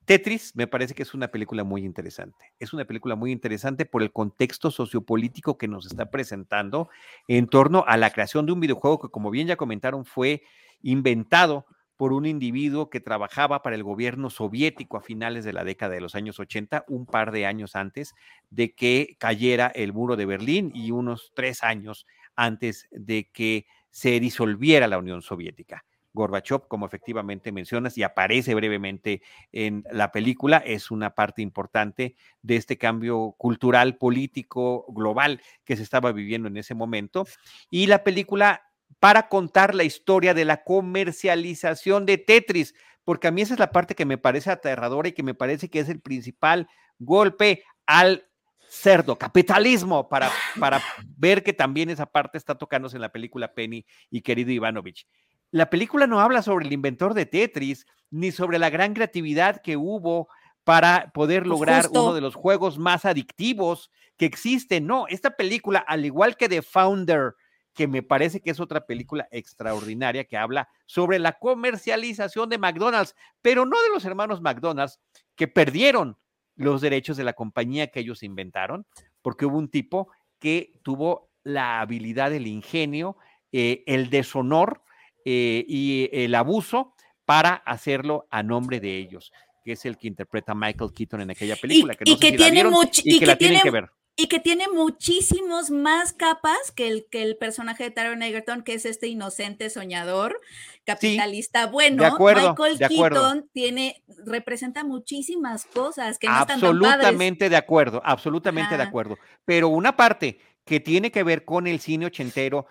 Tetris me parece que es una película muy interesante. Es una película muy interesante por el contexto sociopolítico que nos está presentando en torno a la creación de un videojuego que, como bien ya comentaron, fue inventado por un individuo que trabajaba para el gobierno soviético a finales de la década de los años 80, un par de años antes de que cayera el muro de Berlín y unos tres años antes de que se disolviera la Unión Soviética. Gorbachev, como efectivamente mencionas y aparece brevemente en la película, es una parte importante de este cambio cultural, político, global que se estaba viviendo en ese momento. Y la película para contar la historia de la comercialización de Tetris, porque a mí esa es la parte que me parece aterradora y que me parece que es el principal golpe al cerdo, capitalismo, para, para ver que también esa parte está tocándose en la película Penny y querido Ivanovich. La película no habla sobre el inventor de Tetris, ni sobre la gran creatividad que hubo para poder Pues lograr justo. uno de los juegos más adictivos que existen. No, esta película, al igual que The Founder, que me parece que es otra película extraordinaria que habla sobre la comercialización de McDonald's, pero no de los hermanos McDonald's que perdieron los derechos de la compañía que ellos inventaron, porque hubo un tipo que tuvo la habilidad, el ingenio, eh, el deshonor eh, y el abuso para hacerlo a nombre de ellos, que es el que interpreta Michael Keaton en aquella película. que y no sé que si la tiene vieron much- y y que que la tienen tiene- que ver. Y que tiene muchísimos más capas que el, que el personaje de Taron Egerton, que es este inocente soñador, capitalista bueno. acuerdo, Michael de acuerdo. Keaton tiene, representa muchísimas cosas que no están. Absolutamente de acuerdo, absolutamente de acuerdo. Pero una parte que tiene que ver con el cine ochentero,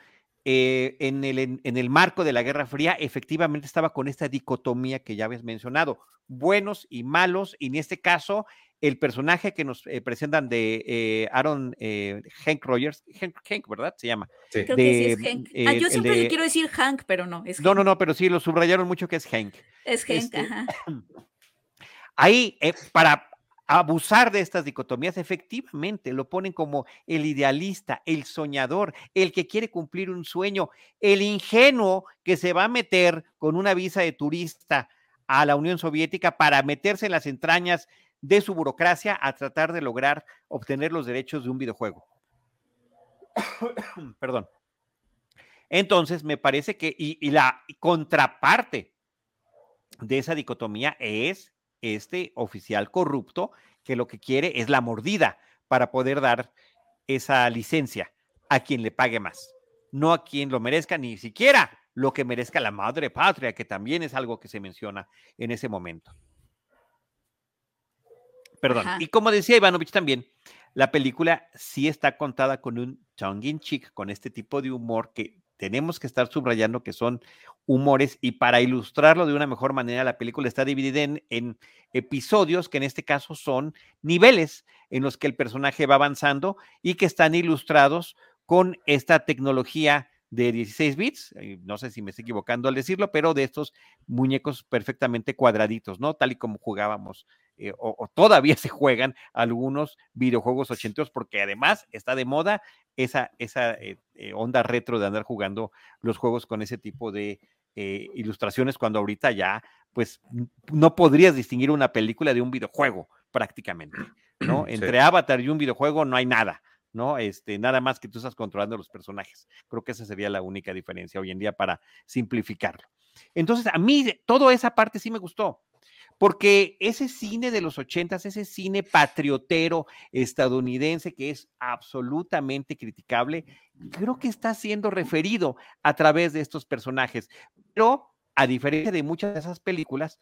eh, en, el, en, en el marco de la Guerra Fría, efectivamente estaba con esta dicotomía que ya habías mencionado, buenos y malos, y en este caso, el personaje que nos eh, presentan de eh, Aaron eh, Hank Rogers, Hank, Hank, ¿verdad? Se llama. Sí. Creo que sí es Hank. eh, ah, yo el siempre de- le quiero decir Hank, pero no, es No, Hank. no, no, pero sí, lo subrayaron mucho que es Hank. Es Hank, este, ajá. Ahí, eh, para abusar de estas dicotomías, efectivamente lo ponen como el idealista, el soñador, el que quiere cumplir un sueño, el ingenuo que se va a meter con una visa de turista a la Unión Soviética para meterse en las entrañas de su burocracia a tratar de lograr obtener los derechos de un videojuego. Perdón. Entonces, me parece que, y, la contraparte de esa dicotomía es este oficial corrupto que lo que quiere es la mordida para poder dar esa licencia a quien le pague más, no a quien lo merezca, ni siquiera lo que merezca la madre patria, que también es algo que se menciona en ese momento. Perdón. Ajá. Y como decía Ivanovich también, la película sí está contada con un tongue in cheek, con este tipo de humor que tenemos que estar subrayando que son humores y para ilustrarlo de una mejor manera, la película está dividida en, en episodios que en este caso son niveles en los que el personaje va avanzando y que están ilustrados con esta tecnología de 16 bits, eh, no sé si me estoy equivocando al decirlo, pero de estos muñecos perfectamente cuadraditos, ¿no? Tal y como jugábamos eh, o, o todavía se juegan algunos videojuegos ochenteros, porque además está de moda esa, esa eh, eh, onda retro de andar jugando los juegos con ese tipo de eh, ilustraciones, cuando ahorita ya, pues, no podrías distinguir una película de un videojuego prácticamente, ¿no? Sí. Entre Avatar y un videojuego no hay nada. ¿no? Este, nada más que tú estás controlando los personajes. Creo que esa sería la única diferencia hoy en día para simplificarlo. Entonces, a mí toda esa parte sí me gustó, porque ese cine de los ochentas, ese cine patriotero estadounidense que es absolutamente criticable, creo que está siendo referido a través de estos personajes. Pero a diferencia de muchas de esas películas,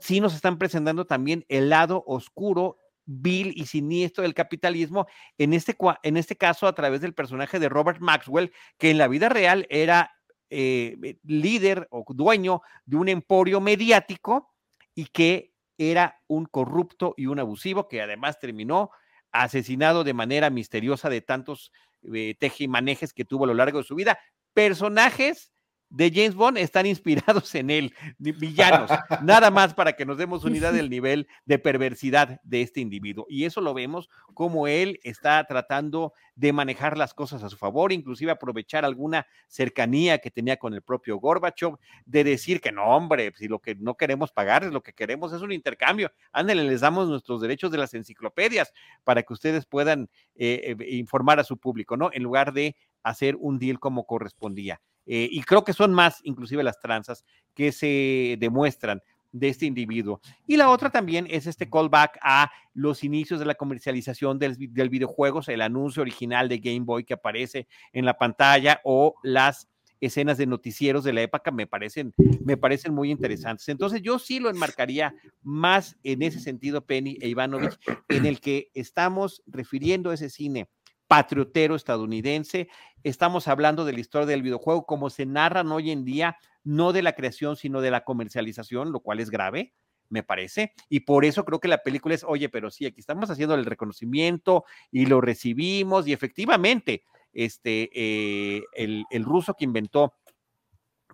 sí nos están presentando también el lado oscuro vil y siniestro del capitalismo, en este, en este caso a través del personaje de Robert Maxwell, que en la vida real era eh, eh, líder o dueño de un emporio mediático y que era un corrupto y un abusivo que además terminó asesinado de manera misteriosa de tantos eh, tejimanejes que tuvo a lo largo de su vida. Personajes de James Bond están inspirados en él, vi- villanos, nada más para que nos demos unidad del nivel de perversidad de este individuo. Y eso lo vemos como él está tratando de manejar las cosas a su favor, inclusive aprovechar alguna cercanía que tenía con el propio Gorbachev, de decir que no, hombre, si lo que no queremos pagar es lo que queremos es un intercambio. Ándale, les damos nuestros derechos de las enciclopedias para que ustedes puedan eh, eh, informar a su público, ¿no? En lugar de hacer un deal como correspondía. Eh, y creo que son más, inclusive las tranzas, que se demuestran de este individuo. Y la otra también es este callback a los inicios de la comercialización del, del videojuegos, el anuncio original de Game Boy que aparece en la pantalla o las escenas de noticieros de la época me parecen, me parecen muy interesantes. Entonces yo sí lo enmarcaría más en ese sentido, Penny e Ivanovich, en el que estamos refiriendo ese cine patriotero estadounidense. Estamos hablando de la historia del videojuego como se narran hoy en día, no de la creación, sino de la comercialización, lo cual es grave, me parece. Y por eso creo que la película es, oye, pero sí, aquí estamos haciendo el reconocimiento y lo recibimos. Y efectivamente, este, eh, el, ruso que inventó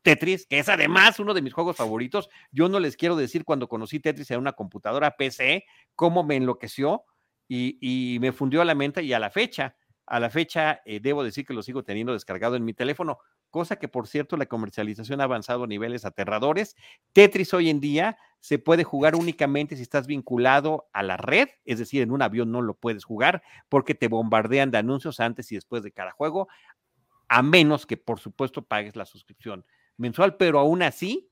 Tetris, que es además uno de mis juegos favoritos. Yo no les quiero decir cuando conocí Tetris en una computadora PC, cómo me enloqueció y, y me fundió a la mente y a la fecha. A la fecha, eh, debo decir que lo sigo teniendo descargado en mi teléfono, cosa que, por cierto, la comercialización ha avanzado a niveles aterradores. Tetris hoy en día se puede jugar únicamente si estás vinculado a la red, es decir, en un avión no lo puedes jugar porque te bombardean de anuncios antes y después de cada juego, a menos que, por supuesto, pagues la suscripción mensual, pero aún así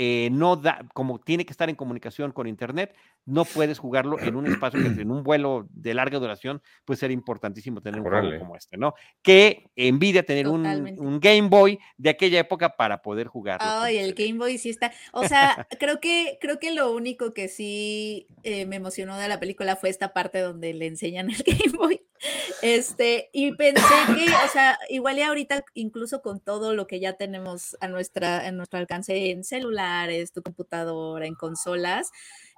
eh, no da, como tiene que estar en comunicación con Internet, no puedes jugarlo en un espacio que en un vuelo de larga duración, puede ser importantísimo tener un juego como este, ¿no? Que envidia tener un, un Game Boy de aquella época para poder jugarlo. con Ay, el. Game Boy sí está. O sea, creo que, creo que lo único que sí eh, me emocionó de la película fue esta parte donde le enseñan el Game Boy. Este, y pensé que, o sea, igual y ahorita, incluso con todo lo que ya tenemos a nuestra, a nuestro alcance en celulares, tu computadora, en consolas,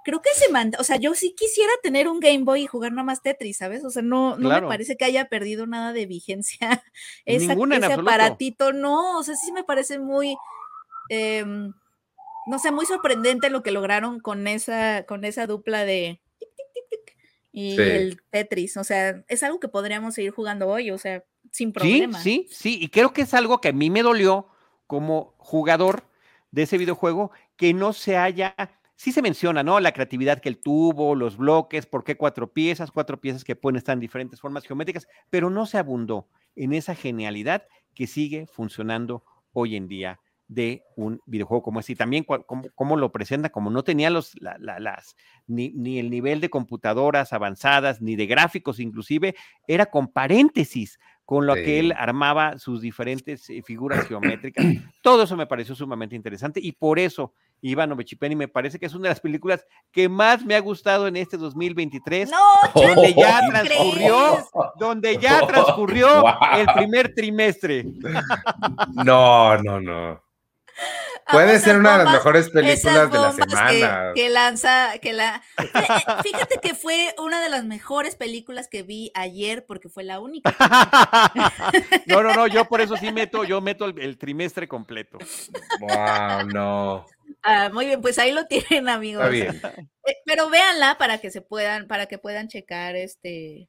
creo que se manda, o sea, yo sí quisiera tener un Game Boy y jugar nada más Tetris, ¿sabes? O sea, no, no Claro. me parece que haya perdido nada de vigencia esa, Ninguna ese absoluto. aparatito, no, o sea, sí me parece muy, em, no sé, muy sorprendente lo que lograron con esa, con esa dupla de y Sí. el Tetris, o sea, es algo que podríamos seguir jugando hoy, o sea, sin Sí, problema. sí, sí, y creo que es algo que a mí me dolió como jugador de ese videojuego, que no se haya, sí se menciona, ¿no? La creatividad que él tuvo, los bloques, por qué cuatro piezas, cuatro piezas que pueden estar en diferentes formas geométricas, pero no se abundó en esa genialidad que sigue funcionando hoy en día de un videojuego como este. Y también cómo, lo presenta, como no tenía los, la- la- las, ni, ni el nivel de computadoras avanzadas, ni de gráficos inclusive, era con paréntesis con lo que él armaba sus diferentes eh, figuras geométricas. Todo eso me pareció sumamente interesante y por eso Iván Ovechipeni me parece que es una de las películas que más me ha gustado en este 2023, No, donde ya ¿cómo transcurrió, crees? donde ya transcurrió Wow. el primer trimestre. No, no, no. Puede Amo ser una de las mejores esas películas de la que- semana. Que, lanza, que la. Fí- Fíjate que fue una de las mejores películas que vi ayer porque fue la única. No, no, no, yo por eso sí meto, yo meto el, el trimestre completo. Wow, no. Ah, muy bien, pues ahí lo tienen, amigos. Está bien. Eh, pero véanla para que se puedan, para que puedan checar este.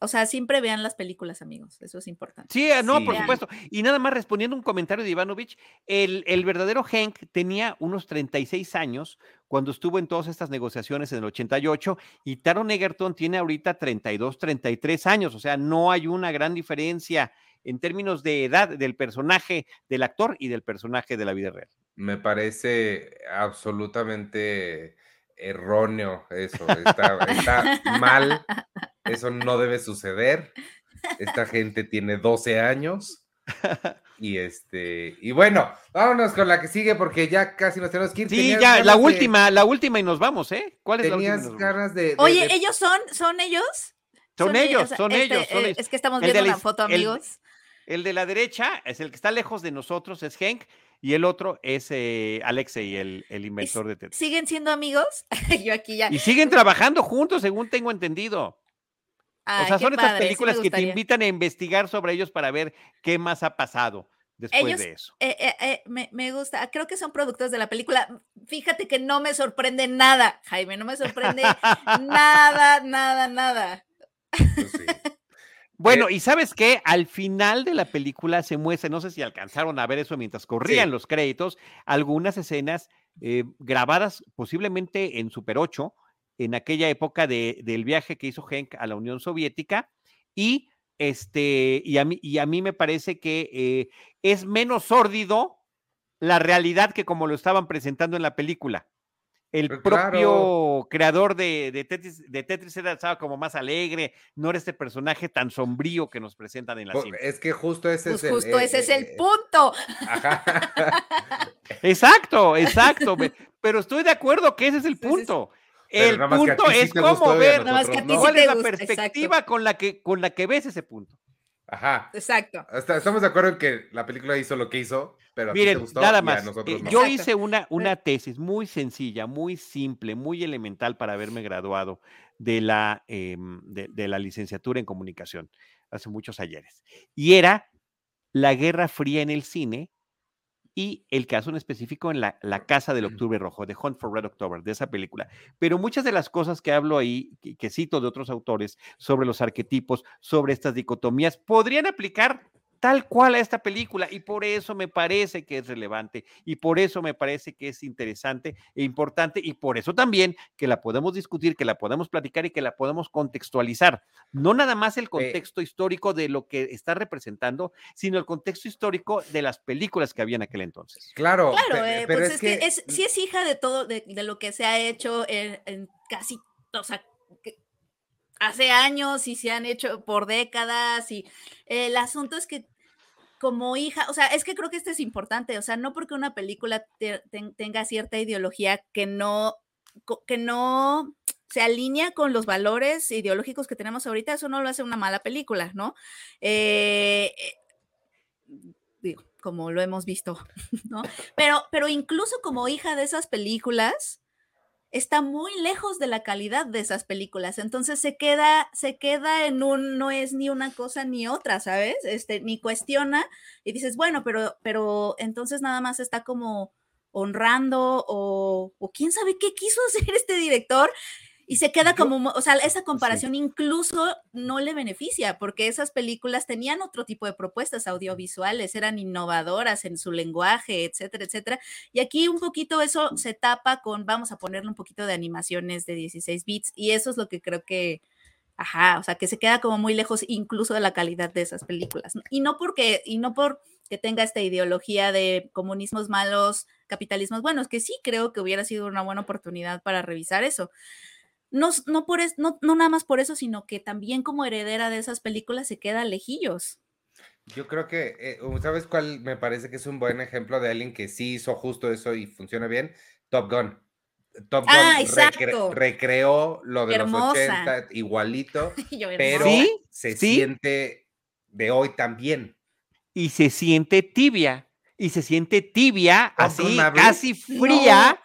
O sea, siempre vean las películas, amigos. Eso es importante. Sí, eh, no, Sí. por supuesto. Y nada más respondiendo un comentario de Ivanovich, el, el verdadero Henk tenía unos 36 años cuando estuvo en todas estas negociaciones en el 88 y Taron Egerton tiene ahorita 32, 33 años, o sea, no hay una gran diferencia en términos de edad del personaje del actor y del personaje de la vida real. Me parece absolutamente erróneo eso. Está, está mal. Eso no debe suceder. Esta gente tiene 12 años. Y este, y bueno, vámonos con la que sigue porque ya casi nos tenemos que ir. Sí, Tenías ya, la de- última, la última y nos vamos, ¿eh? ¿Cuál es la última? Tenías nos vamos? ganas de. de- Oye, de- ellos son, son ellos. Son ellos, o sea, son este, ellos, son eh, ellos. Es que estamos El viendo la una foto, el- amigos. El de la derecha es el que está lejos de nosotros, es Henk, y el otro es eh, Alexei, el, el inventor de Tetris. ¿Siguen siendo amigos? Yo aquí ya. Y siguen trabajando juntos, según tengo entendido. Ay, o sea, son estas padre, sí me películas que te invitan a investigar sobre ellos para ver qué más ha pasado después Ellos- de eso. Eh, eh, eh, me, me gusta, creo que son productores de la película. Fíjate que no me sorprende nada, Jaime, no me sorprende nada, nada, nada. pues sí. Bueno, y sabes qué, al final de la película se muestra, no sé si alcanzaron a ver eso mientras corrían Sí. los créditos, algunas escenas eh, grabadas posiblemente en Super 8, en aquella época de- del viaje que hizo Henk a la Unión Soviética, y este, y a mí, y a mí me parece que eh, es menos sórdido la realidad que como lo estaban presentando en la película. El Pues propio claro. creador de, de Tetris, de Tetris era estaba como más alegre, no era este personaje tan sombrío que nos presentan en la cinta. Es que justo ese Pues es el. justo eh, ese es eh, el eh, punto. Ajá. Exacto, exacto. pero estoy de acuerdo que ese es el Sí, sí, sí. punto. El punto es cómo ver cuál es la perspectiva con la que con la que ves ese punto. Ajá. Exacto. Hasta- estamos de acuerdo en que la película hizo lo que hizo, pero a ti te Miren, gustó nada y a más. nosotros eh, no. yo Exacto. hice una, una tesis muy sencilla, muy simple, muy elemental para haberme graduado de la, em, de, de la licenciatura en comunicación hace muchos ayeres. Y era la Guerra Fría en el cine y el caso en específico en la, la Casa del Octubre Rojo, de Hunt for Red October, de esa película. Pero muchas de las cosas que hablo ahí, que, que cito de otros autores, sobre los arquetipos, sobre estas dicotomías, podrían aplicar tal cual a esta película y por eso me parece que es relevante y por eso me parece que es interesante e importante y por eso también que la podemos discutir, que la podemos platicar y que la podemos contextualizar. No nada más el contexto histórico de lo que está representando, sino el contexto histórico de las películas que había en aquel entonces. Claro, Claro, eh, pero pues es, es, que, que, es, sí es hija de todo, de, de lo que se ha hecho en, en casi, o sea, que hace años y se han hecho por décadas y el asunto es que como hija, o sea, es que creo que esto es importante, o sea, no porque una película te- ten- tenga cierta ideología que no, que no se alinea con los valores ideológicos que tenemos ahorita, eso no lo hace una mala película, ¿no? Eh, eh, digo, como lo hemos visto, ¿no? Pero, pero incluso como hija de esas películas, está muy lejos de la calidad de esas películas. Entonces se queda, se queda en un, no es ni una cosa ni otra, ¿sabes? Este, ni cuestiona y dices, bueno, pero, pero entonces nada más está como honrando o, o quién sabe qué quiso hacer este director. Y se queda como, mo- o sea, esa comparación incluso no le beneficia, porque esas películas tenían otro tipo de propuestas audiovisuales, eran innovadoras en su lenguaje, etcétera, etcétera. Y aquí un poquito eso se tapa con, vamos a ponerle un poquito de animaciones de 16 bits, y eso es lo que creo que, ajá, o sea, que se queda como muy lejos incluso de la calidad de esas películas. Y no porque, y no por que tenga esta ideología de comunismos malos, capitalismos buenos, que sí creo que hubiera sido una buena oportunidad para revisar eso. No, no, por es- no, no nada más por eso, sino que también como heredera de esas películas se queda lejillos. Yo creo que, eh, ¿sabes cuál me parece que es un buen ejemplo de alguien que sí hizo justo eso y funciona bien? Top Gun. Top Gun Ah, recre- exacto. recreó lo de Hermosa. los 80 igualito, pero. Sí, se sí. siente de hoy también. Y se siente tibia, y se siente tibia, así casi fría,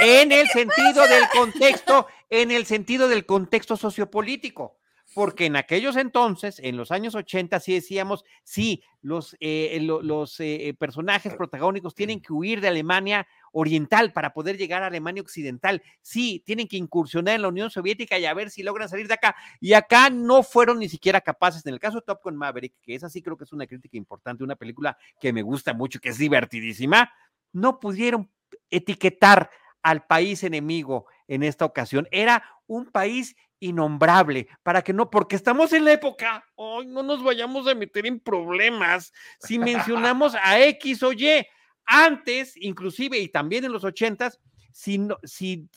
en el sentido del contexto, en el sentido del contexto sociopolítico. Porque en aquellos entonces, en los años 80, sí decíamos, sí, los, eh, lo- los eh, personajes protagónicos tienen que huir de Alemania oriental para poder llegar a Alemania occidental. Sí, tienen que incursionar en la Unión Soviética y a ver si logran salir de acá. Y acá no fueron ni siquiera capaces. En el caso de Top Gun Maverick, que es así, creo que es una crítica importante, una película que me gusta mucho, que es divertidísima, no pudieron etiquetar al país enemigo en esta ocasión. Era un país innombrable, para que no, porque estamos en la época, hoy no nos vayamos a meter en problemas si mencionamos a X o Y. Antes, inclusive, y también en los ochentas, si, no- si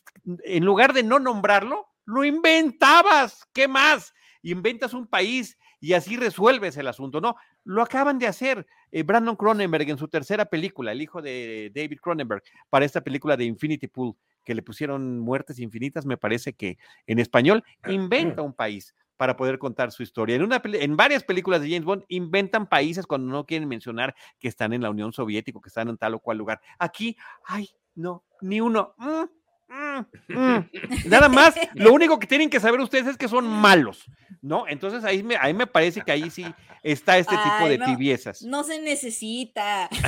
en lugar de no nombrarlo, lo inventabas. ¿Qué más? Inventas un país y así resuelves el asunto. No, lo acaban de hacer eh, Brandon Cronenberg en su tercera película, el hijo de David Cronenberg, para esta película de Infinity Pool, que le pusieron muertes infinitas, me parece que en español, inventa un país para poder contar su historia. En, una, en varias películas de James Bond inventan países cuando no quieren mencionar que están en la Unión Soviética, que están en tal o cual lugar. Aquí, ay, no, ni uno. mm, mm, mm. Nada más, lo único que tienen que saber ustedes es que son malos, ¿no? Entonces ahí me, ahí me parece que ahí sí está este tipo de no, tibiezas. No se necesita.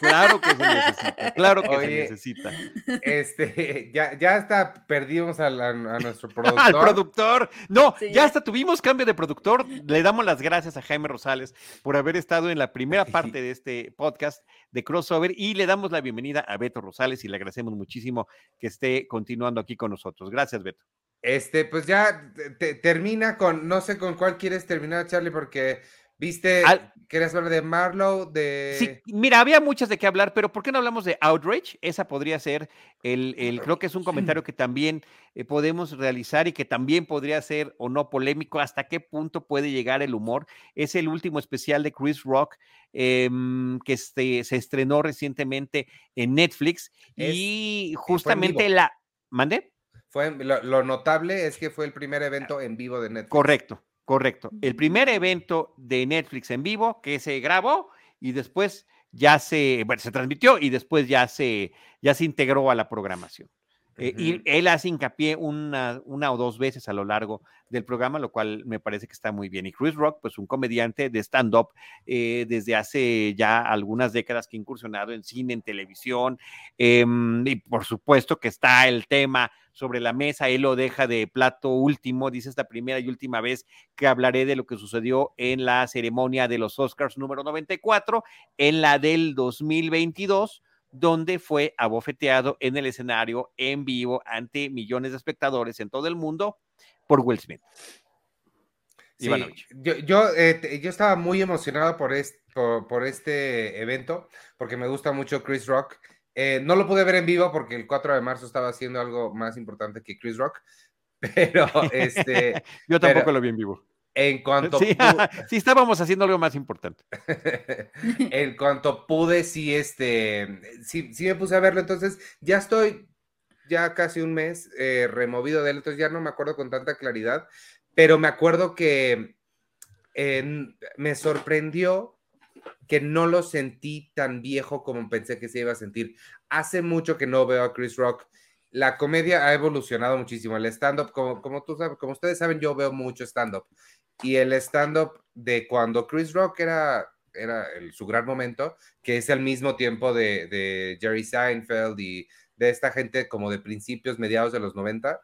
Claro que se necesita, claro que Oye, se necesita. Este, ya, ya hasta perdimos a, la- a nuestro productor. Al productor. No, Sí, ya. hasta tuvimos cambio de productor. Le damos las gracias a Jaime Rosales por haber estado en la primera parte de este podcast de Crossover y le damos la bienvenida a Beto Rosales y le agradecemos muchísimo que esté continuando aquí con nosotros. Gracias, Beto. Este, pues ya te- te- termina con, no sé con cuál quieres terminar, Charlie, porque viste, Al- querías hablar de Marlowe, de... Sí, mira, había muchas de qué hablar, pero ¿por qué no hablamos de Outrage? Esa podría ser el, el creo que es un comentario que también eh, podemos realizar y que también podría ser o no polémico. ¿Hasta qué punto puede llegar el humor? Es el último especial de Chris Rock em, que este, se estrenó recientemente en Netflix Es- y justamente la... ¿Mande? Fue, lo, lo notable es que fue el primer evento en vivo de Netflix. Correcto, Correcto. El primer evento de Netflix en vivo que se grabó y después ya se, bueno, se transmitió y después ya se, ya se integró a la programación. Eh, y él hace hincapié una, una o dos veces a lo largo del programa, lo cual me parece que está muy bien. Y Chris Rock, pues un comediante de stand-up eh, desde hace ya algunas décadas que ha incursionado en cine, en televisión, em, y por supuesto que está el tema sobre la mesa, él lo deja de plato último, dice esta primera y última vez que hablaré de lo que sucedió en la ceremonia de los Oscars número 94, en la del 2022 donde fue abofeteado en el escenario en vivo ante millones de espectadores en todo el mundo por Will Smith. yo, yo, eh, yo, estaba muy emocionado por este, por, este evento porque me gusta mucho Chris Rock. Eh, no lo pude ver en vivo porque el 4 de marzo estaba haciendo algo más importante que Chris Rock, pero este... yo tampoco lo vi en vivo. En cuanto sí, sí, estábamos haciendo algo más importante. en cuanto pude, sí, este, sí, sí me puse a verlo. Entonces, ya estoy ya casi un mes eh, removido de él, entonces ya no me acuerdo con tanta claridad, pero me acuerdo que me sorprendió que no lo sentí tan viejo como pensé que se iba a sentir. Hace mucho que no veo a Chris Rock. La comedia ha evolucionado muchísimo. El stand-up, como, como, tú sabes, como ustedes saben, yo veo mucho stand-up y el stand-up de cuando Chris Rock era, era su gran momento, que es al mismo tiempo de, Jerry Seinfeld y de esta gente como de principios, mediados de los 90,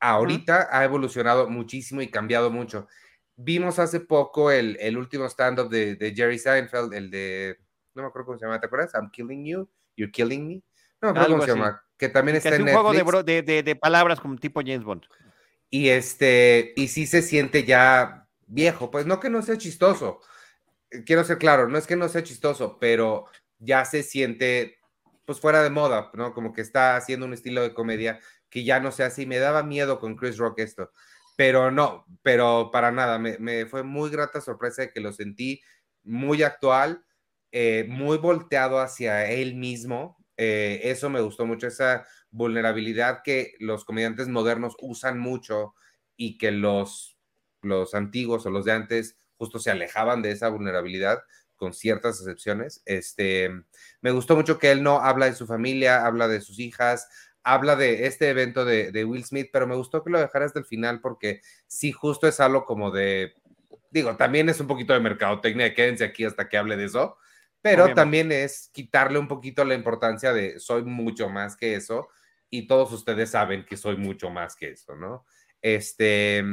ahorita ha evolucionado muchísimo y cambiado mucho. Vimos hace poco el, último stand-up de, Jerry Seinfeld, el de, no me acuerdo cómo se llama, ¿te acuerdas? I'm killing you, you're killing me. No me acuerdo cómo se llama, que también está en un juego de, de, de, palabras como tipo James Bond. Y este, y sí se siente ya viejo, pues no que no sea chistoso, eh, quiero ser claro, no es que no sea chistoso, pero ya se siente pues fuera de moda, ¿no? Como que está haciendo un estilo de comedia que ya no sea así. Me daba miedo con Chris Rock esto, pero no, pero para nada, me, fue muy grata sorpresa de que lo sentí muy actual, eh, muy volteado hacia él mismo. Eh, eso me gustó mucho, esa vulnerabilidad que los comediantes modernos usan mucho y que los los antiguos o los de antes justo se alejaban de esa vulnerabilidad con ciertas excepciones. Este, me gustó mucho que él no habla de su familia, habla de sus hijas, habla de este evento de, Will Smith, pero me gustó que lo dejara hasta el final porque sí, justo es algo como de, digo, también es un poquito de mercadotecnia, quédense aquí hasta que hable de eso, pero también es quitarle un poquito la importancia de soy mucho más que eso y todos ustedes saben que soy mucho más que eso, ¿no? Este,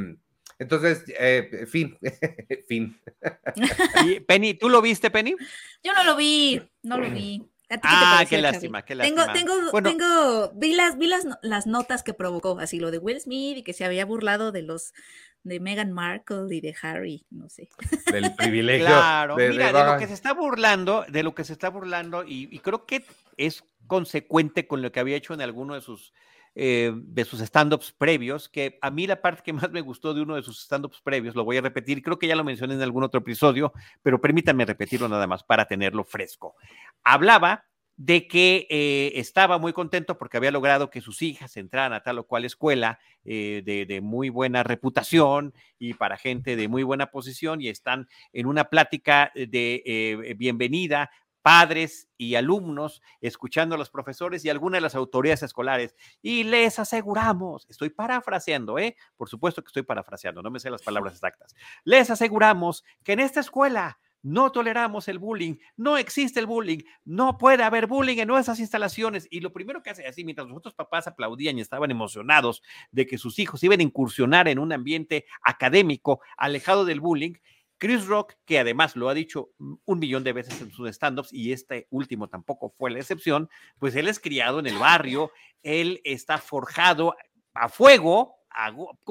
entonces, eh, fin, fin. Penny, ¿tú lo viste, Penny? Yo no lo vi, no lo vi. ah, qué, lástima, qué lástima. Tengo, tengo, tengo, vi las, vi las, las notas que provocó, así lo de Will Smith y que se había burlado de los de Meghan Markle y de Harry, no sé. Del privilegio. Claro, mira, de, lo que se está burlando, de lo que se está burlando, y, y creo que es consecuente con lo que había hecho en alguno de sus eh, de sus stand-ups previos, que a mí la parte que más me gustó de uno de sus stand-ups previos, lo voy a repetir, creo que ya lo mencioné en algún otro episodio, pero permítanme repetirlo nada más para tenerlo fresco. Hablaba de que eh, estaba muy contento porque había logrado que sus hijas entraran a tal o cual escuela eh, de, de, muy buena reputación y para gente de muy buena posición y están en una plática de bienvenida padres y alumnos, escuchando a los profesores y algunas de las autoridades escolares. Y les aseguramos, estoy parafraseando, ¿eh? Por supuesto que estoy parafraseando, no me sé las palabras exactas. Les aseguramos que en esta escuela no toleramos el bullying, no existe el bullying, no puede haber bullying en nuestras instalaciones. Y lo primero que hace así, mientras los otros papás aplaudían y estaban emocionados de que sus hijos iban a incursionar en un ambiente académico alejado del bullying, Chris Rock, que además lo ha dicho un millón de veces en sus stand-ups y este último tampoco fue la excepción, pues él es criado en el barrio, él está forjado a fuego,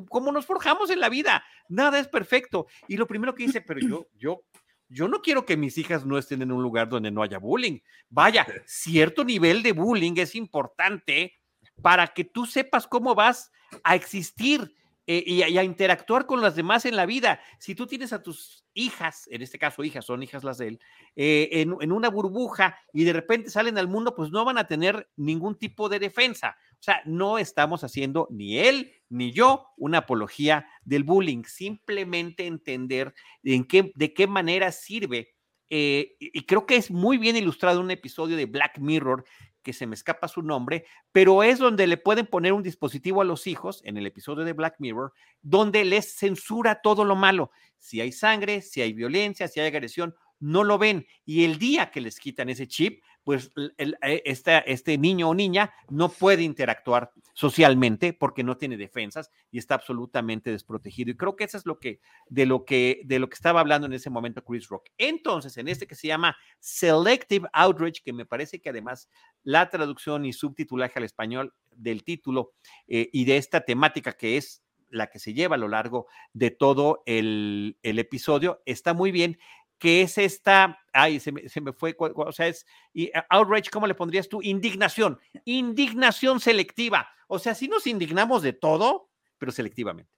como nos forjamos en la vida, nada es perfecto. Y lo primero que dice, pero yo, yo, yo no quiero que mis hijas no estén en un lugar donde no haya bullying. Vaya, cierto nivel de bullying es importante para que tú sepas cómo vas a existir eh, y, a, interactuar con las demás en la vida. Si tú tienes a tus hijas, en este caso hijas, son hijas las de él, eh, en, una burbuja y de repente salen al mundo, pues no van a tener ningún tipo de defensa. O sea, no estamos haciendo ni él ni yo una apología del bullying, simplemente entender en qué, de qué manera sirve. eh, y creo que es muy bien ilustrado un episodio de Black Mirror que se me escapa su nombre, pero es donde le pueden poner un dispositivo a los hijos, en el episodio de Black Mirror, donde les censura todo lo malo. Si hay sangre, si hay violencia, si hay agresión, no lo ven. Y el día que les quitan ese chip, pues eh, este niño o niña no puede interactuar socialmente porque no tiene defensas y está absolutamente desprotegido. Y creo que eso es lo que de lo que de lo que estaba hablando en ese momento Chris Rock. Entonces, en este que se llama Selective Outreach, que me parece que además la traducción y subtitulaje al español del título eh, y de esta temática que es la que se lleva a lo largo de todo el episodio, está muy bien, que es esta, ay, se me, se me fue, o sea, es, y, uh, outrage, ¿cómo le pondrías tú? Indignación, indignación selectiva. O sea, si nos indignamos de todo, pero selectivamente.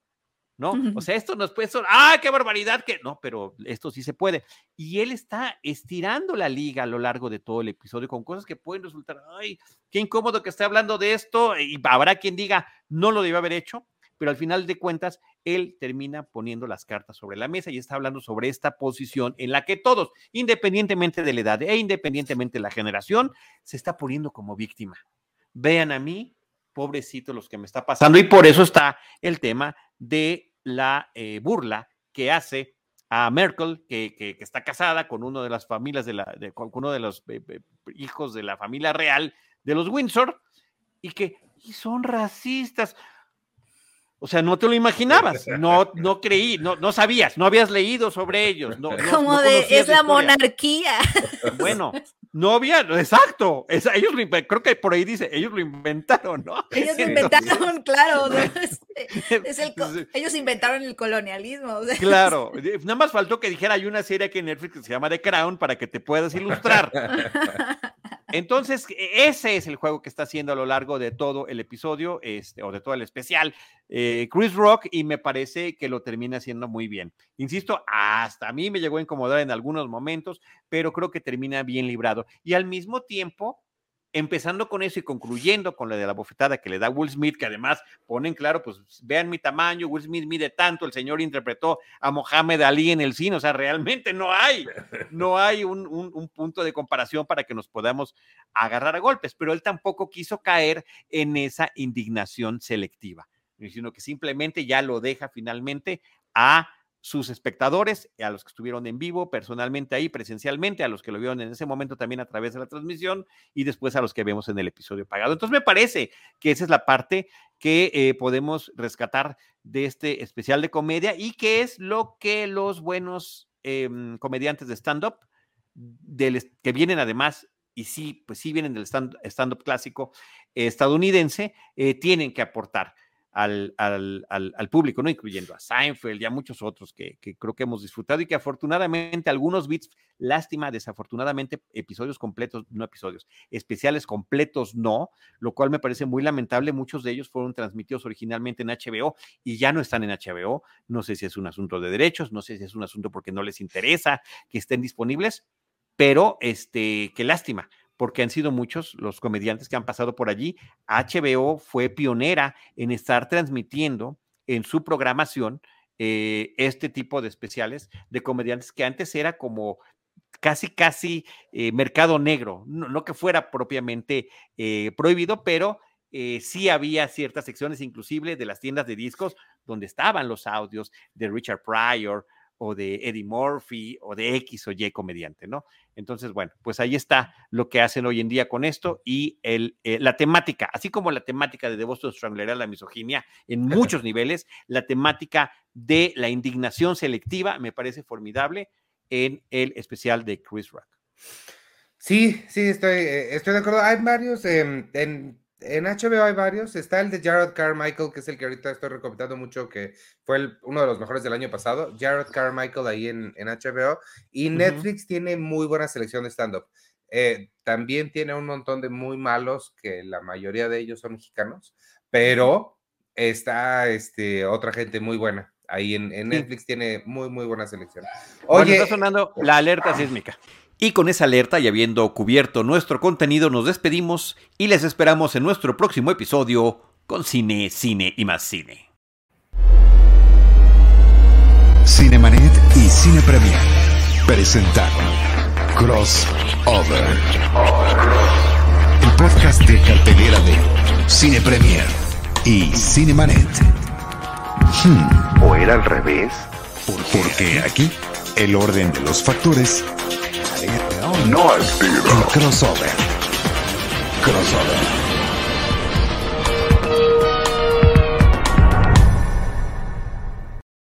¿No? O sea, esto nos puede ¡ah, qué barbaridad! que No, pero esto sí se puede. Y él está estirando la liga a lo largo de todo el episodio con cosas que pueden resultar, ¡ay, qué incómodo que esté hablando de esto! Y habrá quien diga, no lo debió haber hecho, pero al final de cuentas, él termina poniendo las cartas sobre la mesa y está hablando sobre esta posición en la que todos, independientemente de la edad e independientemente de la generación, se está poniendo como víctima. Vean a mí, pobrecito los que me está pasando, y por eso está el tema de la eh, burla que hace a Merkel, que, está casada con uno de las familias de la, los eh, eh, hijos de la familia real de los Windsor, y que son racistas. O sea, no te lo imaginabas, no, no creí, no, no sabías, no habías leído sobre ellos. No, no- Como no de, es la historia. monarquía. Bueno, no había, exacto, es- ellos lo creo que por ahí dice, ellos lo inventaron, ¿no? Ellos Entonces, inventaron, claro. es- es el ellos inventaron el colonialismo. o sea, Claro, nada más faltó que dijera hay una serie aquí en Netflix que se llama The Crown para que te puedas ilustrar. Entonces, e- ese es el juego que está haciendo a lo largo de todo el episodio, este, o de todo el especial, eh, Chris Rock, y me parece que lo termina haciendo muy bien. Insisto, hasta a mí me llegó a incomodar en algunos momentos, pero creo que termina bien librado. Y al mismo tiempo, empezando con eso y concluyendo con la de la bofetada que le da Will Smith, que además ponen claro, pues vean mi tamaño, Will Smith mide tanto, el señor interpretó a Mohamed Ali en el cine, o sea, realmente no hay, no hay un, un- un punto de comparación para que nos podamos agarrar a golpes, pero él tampoco quiso caer en esa indignación selectiva, sino que simplemente ya lo deja finalmente a sus espectadores, a los que estuvieron en vivo, personalmente ahí, presencialmente, a los que lo vieron en ese momento también a través de la transmisión y después a los que vemos en el episodio pagado. Entonces me parece que esa es la parte que eh, podemos rescatar de este especial de comedia y que es lo que los buenos em, comediantes de stand-up, que vienen además, y sí, pues sí vienen del stand- stand-up clásico eh, estadounidense, eh, tienen que aportar al, al, al, al público, ¿no? Incluyendo a Seinfeld y a muchos otros que, que creo que hemos disfrutado y que afortunadamente algunos bits, lástima, desafortunadamente episodios completos, no episodios, especiales completos no, lo cual me parece muy lamentable. Muchos de ellos fueron transmitidos originalmente en HBO y ya no están en HBO. No sé si es un asunto de derechos, no sé si es un asunto porque no les interesa que estén disponibles, pero este, qué lástima, porque han sido muchos los comediantes que han pasado por allí. HBO fue pionera en estar transmitiendo en su programación eh, este tipo de especiales de comediantes que antes era como casi, casi eh, mercado negro, no, que fuera propiamente eh, prohibido, pero sí había ciertas secciones, inclusive de las tiendas de discos, donde estaban los audios de Richard Pryor o de Eddie Murphy o de X o Y comediante, ¿no? Entonces, bueno, pues ahí está lo que hacen hoy en día con esto y el, eh, la temática, así como la temática de The Boston Strangler la misoginia en muchos niveles, la temática de la indignación selectiva me parece formidable en el especial de Chris Rock. Sí, sí, estoy, eh, estoy de acuerdo. Hay varios, em, en, en HBO hay varios. Está el de Jared Carmichael, que es el que ahorita estoy recomendando mucho, que fue el- uno de los mejores del año pasado. Jared Carmichael ahí en, en HBO. Y. Netflix tiene muy buena selección de stand-up. Eh, también tiene un montón de muy malos, que la mayoría de ellos son mexicanos, pero está este, otra gente muy buena. Ahí en, en Sí. Netflix tiene muy, muy buena selección. Bueno, Oye, está sonando la alerta sísmica. Y con esa alerta y habiendo cubierto nuestro contenido, nos despedimos y les esperamos en nuestro próximo episodio con cine, cine y más cine. Cinemanet y Cine Premier presentaron Crossover. El podcast de cartelera de Cine Premier y Cinemanet. Hmm, ¿O era al revés? porque aquí el orden de los factores No has sido. el crossover. Crossover.